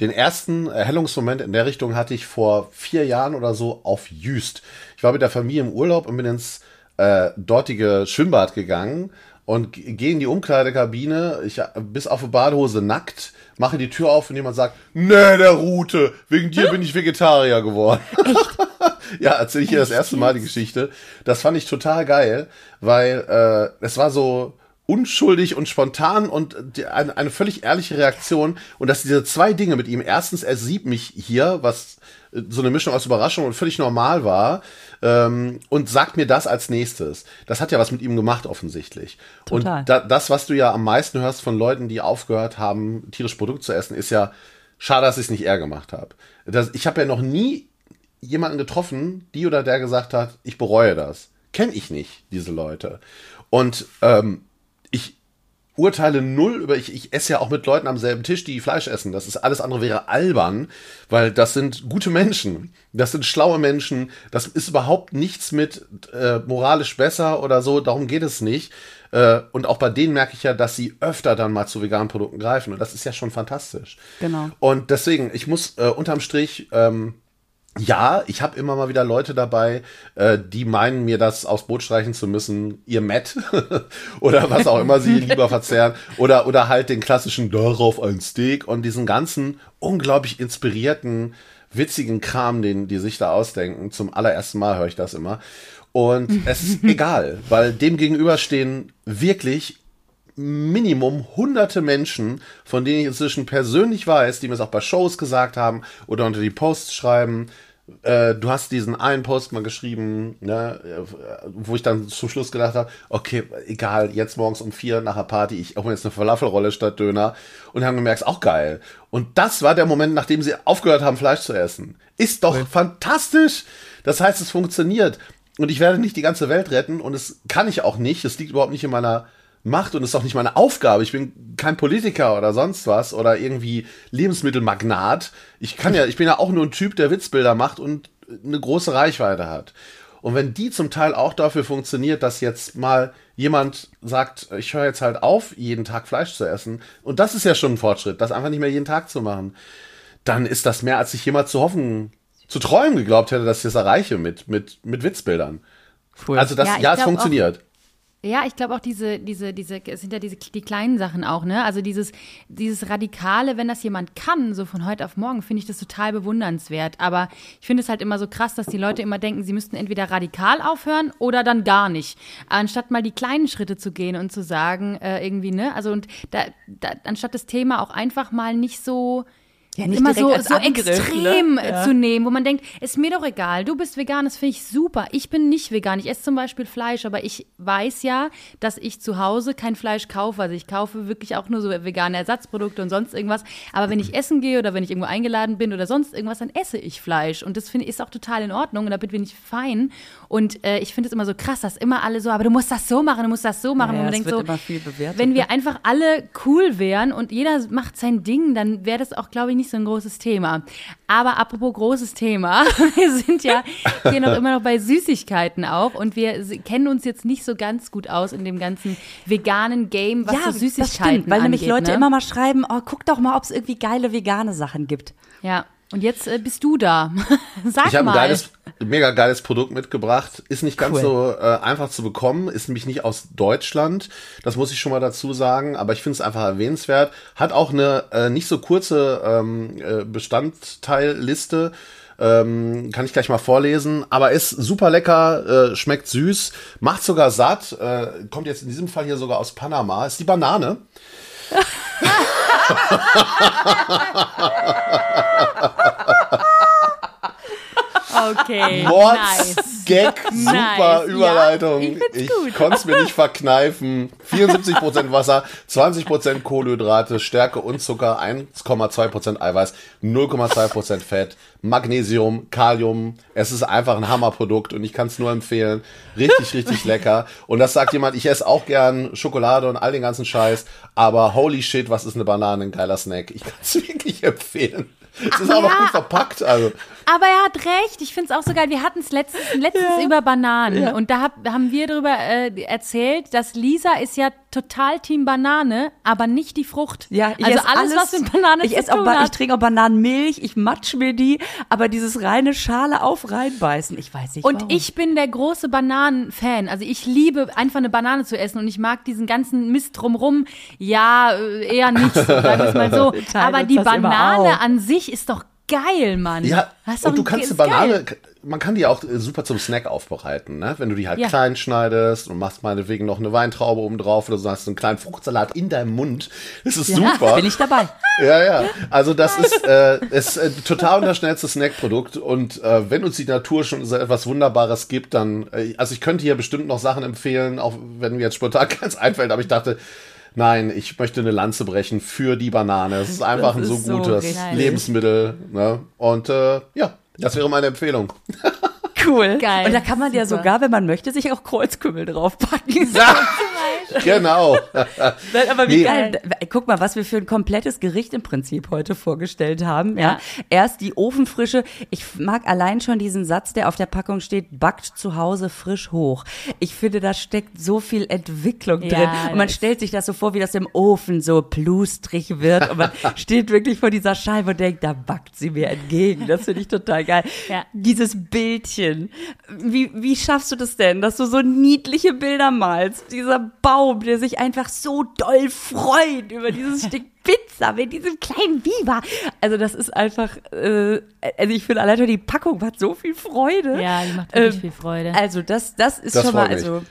Den ersten Erhellungsmoment in der Richtung hatte ich vor vier Jahren oder so auf Jüst. Ich war mit der Familie im Urlaub und bin ins äh, dortige Schwimmbad gegangen und gehe in die Umkleidekabine, ich bis auf die Badehose nackt, mache die Tür auf und jemand sagt, nee, der Rute, wegen dir bin ich Vegetarier geworden. ja, erzähle ich hier das erste Mal die Geschichte. Das fand ich total geil, weil äh, es war so unschuldig und spontan und die, eine, eine völlig ehrliche Reaktion und dass diese zwei Dinge mit ihm, erstens, er sieht mich hier, was so eine Mischung aus Überraschung und völlig normal war ähm, und sagt mir das als nächstes. Das hat ja was mit ihm gemacht offensichtlich. Total. Und da, das, was du ja am meisten hörst von Leuten, die aufgehört haben, tierische Produkte zu essen, ist ja, schade, dass ich es nicht eher gemacht habe. Das, ich habe ja noch nie jemanden getroffen, die oder der gesagt hat, ich bereue das. Kenne ich nicht, diese Leute. Und ähm, urteile null über, ich, ich esse ja auch mit Leuten am selben Tisch, die Fleisch essen. Das ist alles andere wäre albern, weil das sind gute Menschen. Das sind schlaue Menschen. Das ist überhaupt nichts mit äh, moralisch besser oder so. Darum geht es nicht. Äh, und auch bei denen merke ich ja, dass sie öfter dann mal zu veganen Produkten greifen. Und das ist ja schon fantastisch. Genau. Und deswegen, ich muss äh, unterm Strich, ähm, ja, ich habe immer mal wieder Leute dabei, äh, die meinen, mir das aufs Boot streichen zu müssen, ihr Matt oder was auch immer sie lieber verzehren oder oder halt den klassischen darauf ein Steak und diesen ganzen unglaublich inspirierten, witzigen Kram, den die sich da ausdenken. Zum allerersten Mal höre ich das immer. Und es ist egal, weil dem gegenüber stehen wirklich Minimum hunderte Menschen, von denen ich inzwischen persönlich weiß, die mir es auch bei Shows gesagt haben oder unter die Posts schreiben. Äh, du hast diesen einen Post mal geschrieben, ne, äh, wo ich dann zum Schluss gedacht habe, okay, egal, jetzt morgens um vier nach der Party, ich hole mir jetzt eine Falafelrolle statt Döner und haben gemerkt, ist auch geil. Und das war der Moment, nachdem sie aufgehört haben, Fleisch zu essen. Ist doch fantastisch. Das heißt, es funktioniert. Und ich werde nicht die ganze Welt retten und es kann ich auch nicht. Es liegt überhaupt nicht in meiner Macht und ist auch nicht meine Aufgabe. Ich bin kein Politiker oder sonst was oder irgendwie Lebensmittelmagnat. Ich kann ja, ich bin ja auch nur ein Typ, der Witzbilder macht und eine große Reichweite hat. Und wenn die zum Teil auch dafür funktioniert, dass jetzt mal jemand sagt, ich höre jetzt halt auf, jeden Tag Fleisch zu essen, und das ist ja schon ein Fortschritt, das einfach nicht mehr jeden Tag zu machen, dann ist das mehr, als ich jemals zu hoffen, zu träumen geglaubt hätte, dass ich das erreiche mit, mit, mit Witzbildern. Also das, Ja, ja, es funktioniert. Ja, ich glaube auch diese, diese, diese, es sind ja diese die kleinen Sachen auch, ne? Also dieses, dieses Radikale, wenn das jemand kann, so von heute auf morgen, finde ich das total bewundernswert. Aber ich finde es halt immer so krass, dass die Leute immer denken, sie müssten entweder radikal aufhören oder dann gar nicht. Anstatt mal die kleinen Schritte zu gehen und zu sagen, äh, irgendwie, ne? Also und da, da, anstatt das Thema auch einfach mal nicht so Ja, nicht immer so, so Angriff, extrem ne? Ja. zu nehmen, wo man denkt, ist mir doch egal, du bist vegan, das finde ich super. Ich bin nicht vegan, ich esse zum Beispiel Fleisch, aber ich weiß ja, dass ich zu Hause kein Fleisch kaufe. Also ich kaufe wirklich auch nur so vegane Ersatzprodukte und sonst irgendwas. Aber wenn ich essen gehe oder wenn ich irgendwo eingeladen bin oder sonst irgendwas, dann esse ich Fleisch. Und das finde ich ist auch total in Ordnung und damit bin ich fein. Und äh, ich finde es immer so krass, dass immer alle so, aber du musst das so machen, du musst das so machen. Ja, und man denkt so, bewertet, wenn wir ne? einfach alle cool wären und jeder macht sein Ding, dann wäre das auch, glaube ich, nicht so ein großes Thema. Aber apropos großes Thema, wir sind ja hier noch immer noch bei Süßigkeiten auch und wir kennen uns jetzt nicht so ganz gut aus in dem ganzen veganen Game, was so Süßigkeiten das stimmt, weil nämlich angeht, Leute ne? immer mal schreiben, oh, guck doch mal, ob es irgendwie geile vegane Sachen gibt. Ja, und jetzt äh, bist du da. Sag Ich habe mal. ein geiles, mega geiles Produkt mitgebracht. Ist nicht ganz Cool. so äh, einfach zu bekommen, ist nämlich nicht aus Deutschland. Das muss ich schon mal dazu sagen, aber ich finde es einfach erwähnenswert. Hat auch eine äh, nicht so kurze ähm, äh, Bestandteilliste. Ähm, kann ich gleich mal vorlesen, aber ist super lecker, äh, schmeckt süß, macht sogar satt, äh, kommt jetzt in diesem Fall hier sogar aus Panama, ist die Banane. Okay. Mords nice. Gag, super Nice. Überleitung. Ja, ich ich konnte es mir nicht verkneifen. 74% Wasser, 20% Kohlenhydrate, Stärke und Zucker, 1,2% Eiweiß, 0,2% Fett, Magnesium, Kalium. Es ist einfach ein Hammerprodukt und ich kann es nur empfehlen. Richtig, richtig lecker. Und das sagt jemand, ich esse auch gern Schokolade und all den ganzen Scheiß, aber holy shit, was ist eine Banane, ein geiler Snack. Ich kann es wirklich empfehlen. Es ist auch noch Ja. gut verpackt, also. Aber er hat recht. Ich finde es auch so geil. Wir hatten es letztens, letztens über Bananen. Und da hab, haben wir darüber äh, erzählt, dass Lisa ist ja total Team Banane, aber nicht die Frucht. Ja, ich also esse alles, was mit Banane ich zu esse auch tun ba ich hat. trinke auch Bananenmilch, ich matsch mir die, aber dieses reine Schale auf reinbeißen, ich weiß nicht Und warum. ich bin der große Bananen-Fan. Also ich liebe einfach eine Banane zu essen und ich mag diesen ganzen Mist drumrum. Ja, äh, eher nicht so, sagen wir es mal so. Aber die Banane an sich ist doch geil, Mann. Ja, Das doch und du kannst eine Banane, geil. man kann die auch äh, super zum Snack aufbereiten, ne? Wenn du die halt Ja. klein schneidest und machst meinetwegen noch eine Weintraube oben drauf oder so hast du einen kleinen Fruchtsalat in deinem Mund. Das ist super. bin ich dabei. Ja, ja. Also das ist, äh, ist äh, total unterschnellstes Snackprodukt und äh, wenn uns die Natur schon so etwas Wunderbares gibt, dann, äh, also ich könnte hier bestimmt noch Sachen empfehlen, auch wenn mir jetzt spontan keins einfällt, aber ich dachte, nein, ich möchte eine Lanze brechen für die Banane. Es ist einfach ein ist so so gutes richtig. Lebensmittel. Ne? Und äh, ja, das wäre meine Empfehlung. Cool. Geil. Und da kann man ja Super. sogar, wenn man möchte, sich auch Kreuzkümmel draufpacken. genau. Nein, aber wie Nee. geil. Guck mal, was wir für ein komplettes Gericht im Prinzip heute vorgestellt haben. Ja. Ja. Erst die Ofenfrische. Ich mag allein schon diesen Satz, der auf der Packung steht, backt zu Hause frisch hoch. Ich finde, da steckt so viel Entwicklung Ja, drin. Und man stellt sich das so vor, wie das im Ofen so plustrig wird. Und man steht wirklich vor dieser Scheibe und denkt, da backt sie mir entgegen. Das finde ich total geil. Ja. Dieses Bildchen. Wie, wie schaffst du das denn, dass du so niedliche Bilder malst? Dieser Baum, der sich einfach so doll freut über dieses Stück Pizza mit diesem kleinen Biber. Also das ist einfach, äh, also ich finde allein schon die Packung hat so viel Freude. Ja, die macht wirklich Ähm, viel Freude. Also das, das ist Das schon mal, also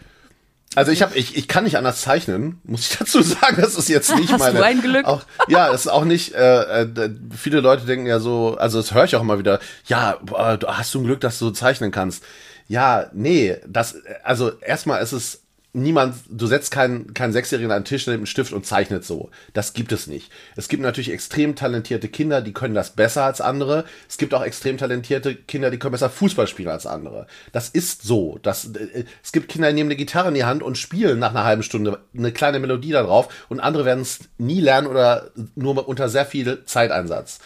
Also ich habe, ich, ich kann nicht anders zeichnen, muss ich dazu sagen. Das ist jetzt nicht Hast meine. du ein Glück? Auch, ja, das ist auch nicht. Äh, äh, viele Leute denken ja so, also das höre ich auch immer wieder. Ja, boah, du- hast du ein Glück, dass du zeichnen kannst? Ja, nee, das. Also erstmal ist es niemand. Du setzt keinen keinen Sechsjährigen an den Tisch, nimmt einen Stift und zeichnet so. Das gibt es nicht. Es gibt natürlich extrem talentierte Kinder, die können das besser als andere. Es gibt auch extrem talentierte Kinder, die können besser Fußball spielen als andere. Das ist so. Das, äh, es gibt Kinder, die nehmen eine Gitarre in die Hand und spielen nach einer halben Stunde eine kleine Melodie da drauf und andere werden es nie lernen oder nur unter sehr viel Zeiteinsatz.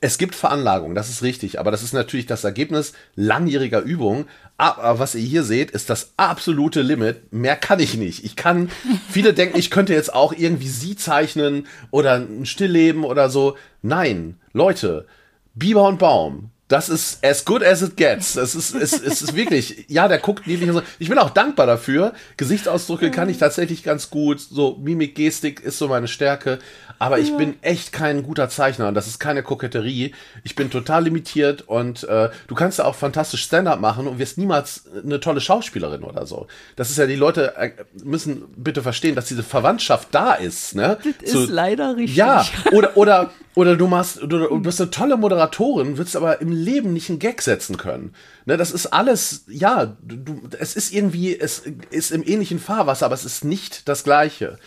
Es gibt Veranlagung, das ist richtig, aber das ist natürlich das Ergebnis langjähriger Übung. Aber was ihr hier seht, ist das absolute Limit. Mehr kann ich nicht. Ich kann, viele denken, ich könnte jetzt auch irgendwie sie zeichnen oder ein Stillleben oder so. Nein, Leute, Biber und Baum. Das ist as good as it gets. Es ist, es, es ist wirklich, ja, der guckt niedlich und so. Ich bin auch dankbar dafür. Gesichtsausdrücke kann ich tatsächlich ganz gut. So Mimik, Gestik ist so meine Stärke. Aber ich bin echt kein guter Zeichner und das ist keine Koketterie. Ich bin total limitiert und äh, du kannst ja auch fantastisch Stand-up machen und wirst niemals eine tolle Schauspielerin oder so. Das ist ja, die Leute äh, müssen bitte verstehen, dass diese Verwandtschaft da ist. Ne? ist So- leider richtig. Ja, oder, oder, oder du machst, du, du bist eine tolle Moderatorin, würdest aber im Leben nicht einen Gag setzen können. Ne, das ist alles, ja, du, es ist irgendwie, es ist im ähnlichen Fahrwasser, aber es ist nicht das Gleiche.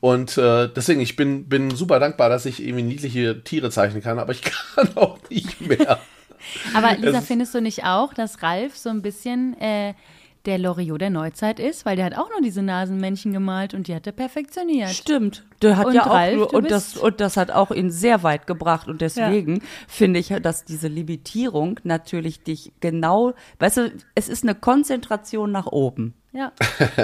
Und äh, deswegen, ich bin, bin super dankbar, dass ich irgendwie niedliche Tiere zeichnen kann, aber ich kann auch nicht mehr. Aber Lisa, es- findest du nicht auch, dass Ralf so ein bisschen äh, der Loriot der Neuzeit ist? Weil der hat auch nur diese Nasenmännchen gemalt und die hat er perfektioniert. Stimmt. Der hat Und ja auch Ralf, du und das und das hat auch ihn sehr weit gebracht und deswegen finde ich, dass diese Limitierung natürlich dich genau, weißt du, es ist eine Konzentration nach oben. Ja.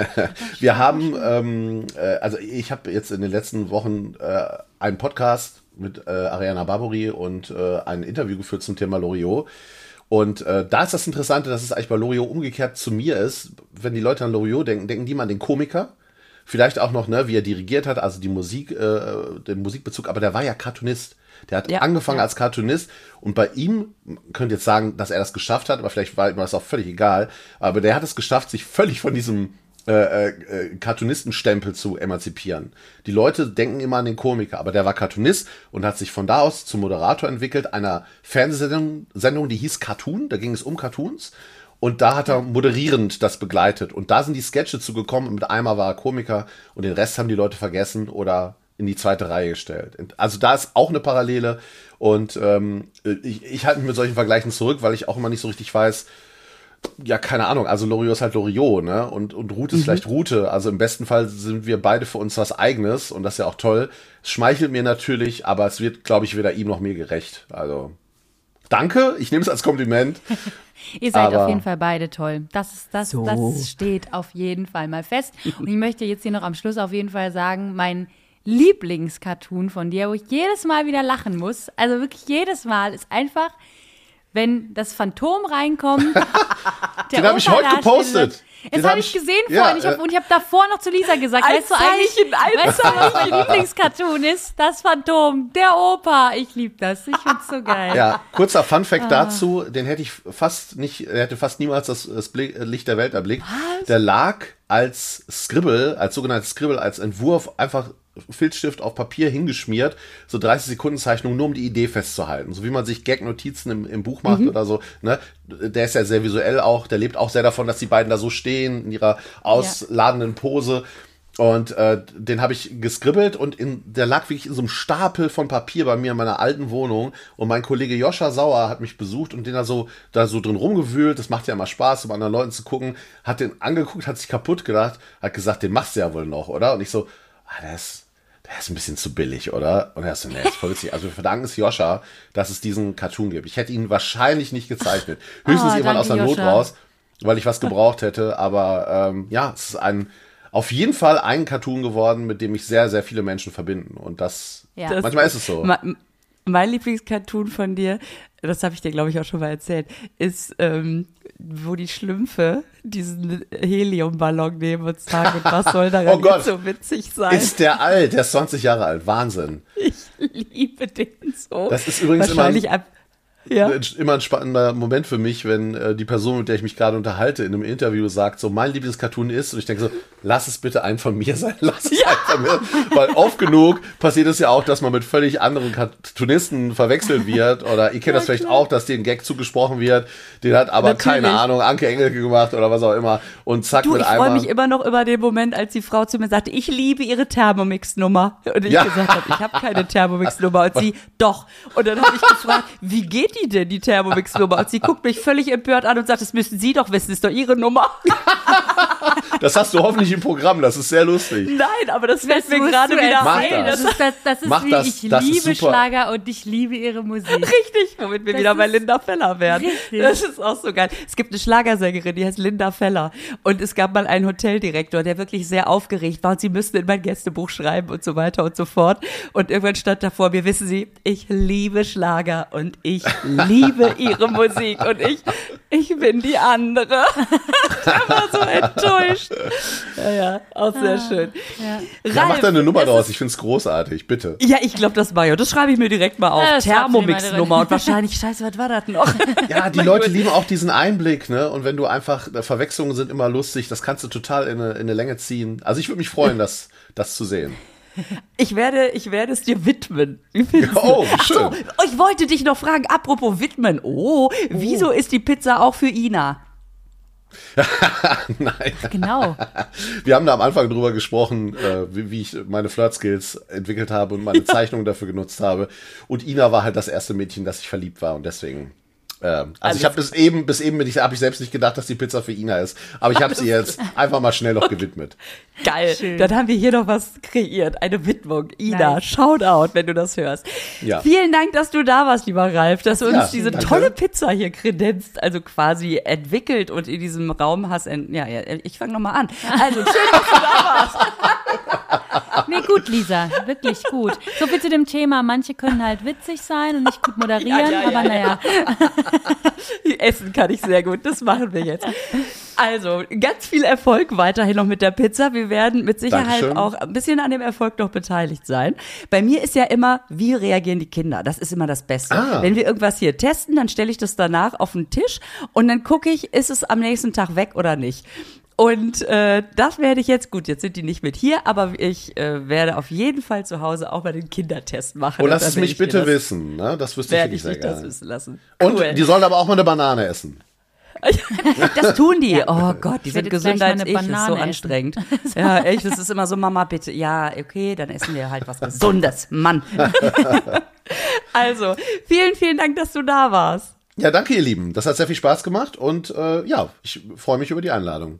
Wir haben, ähm, äh, also ich habe jetzt in den letzten Wochen äh, einen Podcast mit äh, Ariana Barbori und äh, ein Interview geführt zum Thema Loriot. Und äh, da ist das Interessante, dass es eigentlich bei Loriot umgekehrt zu mir ist. Wenn die Leute an Loriot denken, denken die mal an den Komiker. Vielleicht auch noch, ne, wie er dirigiert hat, also die Musik, äh, den Musikbezug, aber der war ja Cartoonist. Der hat Ja, angefangen ja. als Cartoonist und bei ihm, man könnte jetzt sagen, dass er das geschafft hat, aber vielleicht war ihm das auch völlig egal, aber der hat es geschafft, sich völlig von diesem äh, äh, Cartoonistenstempel zu emanzipieren. Die Leute denken immer an den Komiker, aber der war Cartoonist und hat sich von da aus zum Moderator entwickelt einer Fernsehsendung, Sendung, die hieß Cartoon, da ging es um Cartoons. Und da hat er moderierend das begleitet. Und da sind die Sketche zugekommen. Mit einmal war er Komiker und den Rest haben die Leute vergessen oder in die zweite Reihe gestellt. Also da ist auch eine Parallele. Und ähm, ich, ich halte mich mit solchen Vergleichen zurück, weil ich auch immer nicht so richtig weiß, ja, keine Ahnung, also Loriot ist halt Loriot, ne? Und, und Ruth ist vielleicht Rute. Also im besten Fall sind wir beide für uns was Eigenes und das ist ja auch toll. Es schmeichelt mir natürlich, aber es wird, glaube ich, weder ihm noch mir gerecht. Also danke, ich nehme es als Kompliment. Ihr seid auf jeden Fall beide toll. Das, ist, das, So. das steht auf jeden Fall mal fest. Und ich möchte jetzt hier noch am Schluss auf jeden Fall sagen, mein Lieblingscartoon von dir, wo ich jedes Mal wieder lachen muss, also wirklich jedes Mal, ist einfach, wenn das Phantom reinkommt. der Den hab ich heute gepostet. hab habe ich gesehen ja, vorhin. Ich hab, äh, und ich habe davor noch zu Lisa gesagt, weißt du eigentlich, ein weißt du, was mein Lieblingscartoon ist? Das Phantom, der Opa. Ich liebe das. Ich find's so geil. Ja, kurzer Fun Ah. Fact dazu, den hätte ich fast nicht, er hätte fast niemals das, das Blick, Licht der Welt erblickt. Der lag als Scribble, als sogenanntes Scribble, als Entwurf einfach Filzstift auf Papier hingeschmiert, so 30 Sekunden Zeichnung, nur um die Idee festzuhalten. So wie man sich Gag-Notizen im, im Buch macht oder so, ne? Der ist ja sehr visuell auch, der lebt auch sehr davon, dass die beiden da so stehen in ihrer ausladenden Pose. Und äh, den habe ich geskribbelt und in, der lag wirklich in so einem Stapel von Papier bei mir in meiner alten Wohnung. Und mein Kollege Joscha Sauer hat mich besucht und den da so, da so drin rumgewühlt. Das macht ja immer Spaß, um anderen Leuten zu gucken. Hat den angeguckt, hat sich kaputt gedacht, hat gesagt, den machst du ja wohl noch, oder? Und ich so, ah, ist, der ist ein bisschen zu billig, oder? Und er ist so, nee, ist voll witzig. Also wir verdanken es Joscha, dass es diesen Cartoon gibt. Ich hätte ihn wahrscheinlich nicht gezeichnet. Höchstens Oh, jemand aus der Not Joscha. raus weil ich was gebraucht hätte. Aber ähm, ja, es ist ein auf jeden Fall ein Cartoon geworden, mit dem mich sehr, sehr viele Menschen verbinden. Und das, Ja. Das- manchmal ist es so. Ma- Mein Lieblingscartoon von dir, das habe ich dir, glaube ich, auch schon mal erzählt, ist, ähm, wo die Schlümpfe diesen Heliumballon nehmen und sagen, und was soll daran Oh Gott. so witzig sein? Ist der alt? Der ist 20 Jahre alt. Wahnsinn. ich liebe den so. Das ist übrigens immer- Wahrscheinlich ab, ja. Immer ein spannender Moment für mich, wenn äh, die Person, mit der ich mich gerade unterhalte, in einem Interview sagt, so mein Lieblingscartoon ist, und ich denke so, lass es bitte ein von mir sein, lass es ein von mir. Weil oft genug passiert es ja auch, dass man mit völlig anderen Cartoonisten verwechselt wird. Oder ihr kennt das vielleicht auch, dass dir ein Gag zugesprochen wird, den hat aber Natürlich. keine Ahnung, Anke Engelke gemacht oder was auch immer. Und zack, Du, mit ich freue einmal. mich immer noch über den Moment, als die Frau zu mir sagte, ich liebe ihre Thermomix-Nummer. Und ich Ja. gesagt habe, ich habe keine Thermomix-Nummer. Und sie, doch. Und dann habe ich gefragt, wie geht die denn, die Thermomix-Nummer? Und sie guckt mich völlig empört an und sagt, das müssen Sie doch wissen, ist doch Ihre Nummer. Das hast du hoffentlich im Programm, das ist sehr lustig. Nein, aber das fällt mir gerade wieder Mach ein. das. Das ist, das, das ist Mach wie das, ich das liebe. Schlager und ich liebe ihre Musik. Richtig, womit wir Das wieder bei Linda Feller werden. richtig. Das ist auch so geil. Es gibt eine Schlagersängerin, die heißt Linda Feller. Und es gab mal einen Hoteldirektor, der wirklich sehr aufgeregt war und sie müssten in mein Gästebuch schreiben und so weiter und so fort. Und irgendwann stand davor mir, wissen Sie, ich liebe Schlager und ich liebe Ihre Musik und ich, ich bin die andere. der war so enttäuscht. Ja, ja, auch sehr schön. Ja. Ja, mach da eine Nummer es draus, ist- ich find's großartig, bitte. Ja, ich glaube, das war ja. Das schreibe ich mir direkt mal auf. Ja, Thermomix-Nummer. Und wahrscheinlich, scheiße, was war das noch? Ja, die Leute lieben auch diesen Einblick, ne? Und wenn du einfach, Verwechslungen sind immer lustig, das kannst du total in eine, in eine Länge ziehen. Also ich würde mich freuen, das, das zu sehen. Ich werde, ich werde es dir widmen. Oh, Ach so, schön. ich wollte dich noch fragen, apropos widmen. Oh, wieso ist die Pizza auch für Ina? Nein. Genau. Wir haben da am Anfang drüber gesprochen, äh, wie, wie ich meine Flirt-Skills entwickelt habe und meine Zeichnungen dafür genutzt habe. Und Ina war halt das erste Mädchen, das ich verliebt war und deswegen. Ähm, also ich habe bis eben, bis eben habe ich selbst nicht gedacht, dass die Pizza für Ina ist. Aber ich habe sie jetzt einfach mal schnell noch gewidmet. Geil. Schön. Dann haben wir hier noch was kreiert. Eine Widmung. Ina, Nice. Shoutout, wenn du das hörst. Ja. Vielen Dank, dass du da warst, lieber Ralf, dass du uns Ja, diese danke. tolle Pizza hier kredenzt, also quasi entwickelt und in diesem Raum hast. Ja, ja, ich fange nochmal an. Also, schön, dass du da warst. Nee, gut, Lisa. Wirklich gut. So viel zu dem Thema. Manche können halt witzig sein und nicht gut moderieren, Ja, ja, ja, aber ja. naja. Essen kann ich sehr gut. Das machen wir jetzt. Also, ganz viel Erfolg weiterhin noch mit der Pizza. Wir werden mit Sicherheit Dankeschön. auch ein bisschen an dem Erfolg noch beteiligt sein. Bei mir ist ja immer, wie reagieren die Kinder? Das ist immer das Beste. Ah. Wenn wir irgendwas hier testen, dann stelle ich das danach auf den Tisch und dann gucke ich, ist es am nächsten Tag weg oder nicht. Und äh, das werde ich jetzt, gut, jetzt sind die nicht mit hier, aber ich äh, werde auf jeden Fall zu Hause auch mal den Kindertest machen. Oh, Und lass es mich bitte das, wissen. Ne? Das wüsste ich ich sehr dich das gerne. wissen lassen. Und Cool. die sollen aber auch mal eine Banane essen. Das tun die. Oh Gott, die Ich sind gesünder als mal ich. eine Das ist so Banane essen. anstrengend. Ja, echt, das ist immer so, Mama, bitte. Ja, okay, dann essen wir halt was Gesundes. Mann. Also, vielen, vielen Dank, dass du da warst. Ja, danke, ihr Lieben. Das hat sehr viel Spaß gemacht und äh, ja, ich freue mich über die Einladung.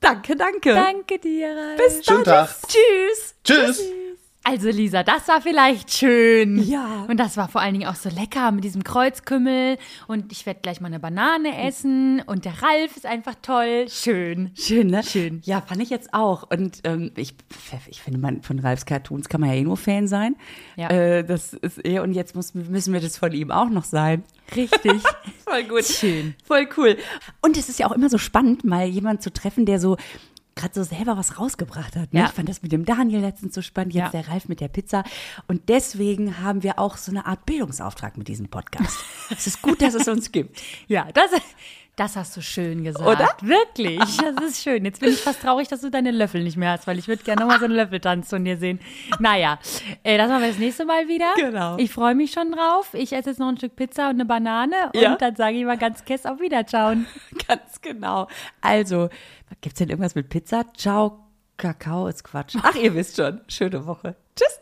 Danke, danke. Danke dir. Ralf. Bis Schönen dann. Tag. Tschüss. Tschüss. Also Lisa, das war vielleicht schön. Ja. Und das war vor allen Dingen auch so lecker mit diesem Kreuzkümmel. Und ich werde gleich mal eine Banane essen. Und der Ralf ist einfach toll. Schön. Schön, ne? Schön. Ja, fand ich jetzt auch. Und ähm, ich, ich finde, man, von Ralfs Cartoons kann man ja eh nur Fan sein. Ja. Äh, das ist eh, und jetzt muss, müssen wir das von ihm auch noch sein. Richtig. Voll gut. Schön. Voll cool. Und es ist ja auch immer so spannend, mal jemanden zu treffen, der so gerade so selber was rausgebracht hat. Ne? Ja. Ich fand das mit dem Daniel letztens so spannend, jetzt Ja. der Ralf mit der Pizza. Und deswegen haben wir auch so eine Art Bildungsauftrag mit diesem Podcast. es ist gut, dass es uns gibt. Ja, das, das hast du schön gesagt. Oder? Wirklich. Das ist schön. Jetzt bin ich fast traurig, dass du deine Löffel nicht mehr hast, weil ich würde gerne nochmal so einen Löffeltanz von dir sehen. Naja, äh, das machen wir das nächste Mal wieder. Genau. Ich freue mich schon drauf. Ich esse jetzt noch ein Stück Pizza und eine Banane. Und Ja. dann sage ich mal ganz kess auf Wiederschauen. Ganz genau. Also, gibt's denn irgendwas mit Pizza? Ciao, Kakao ist Quatsch. Ach, ihr wisst schon. Schöne Woche. Tschüss.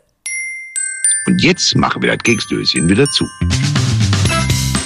Und jetzt machen wir das Keksdöschen wieder zu.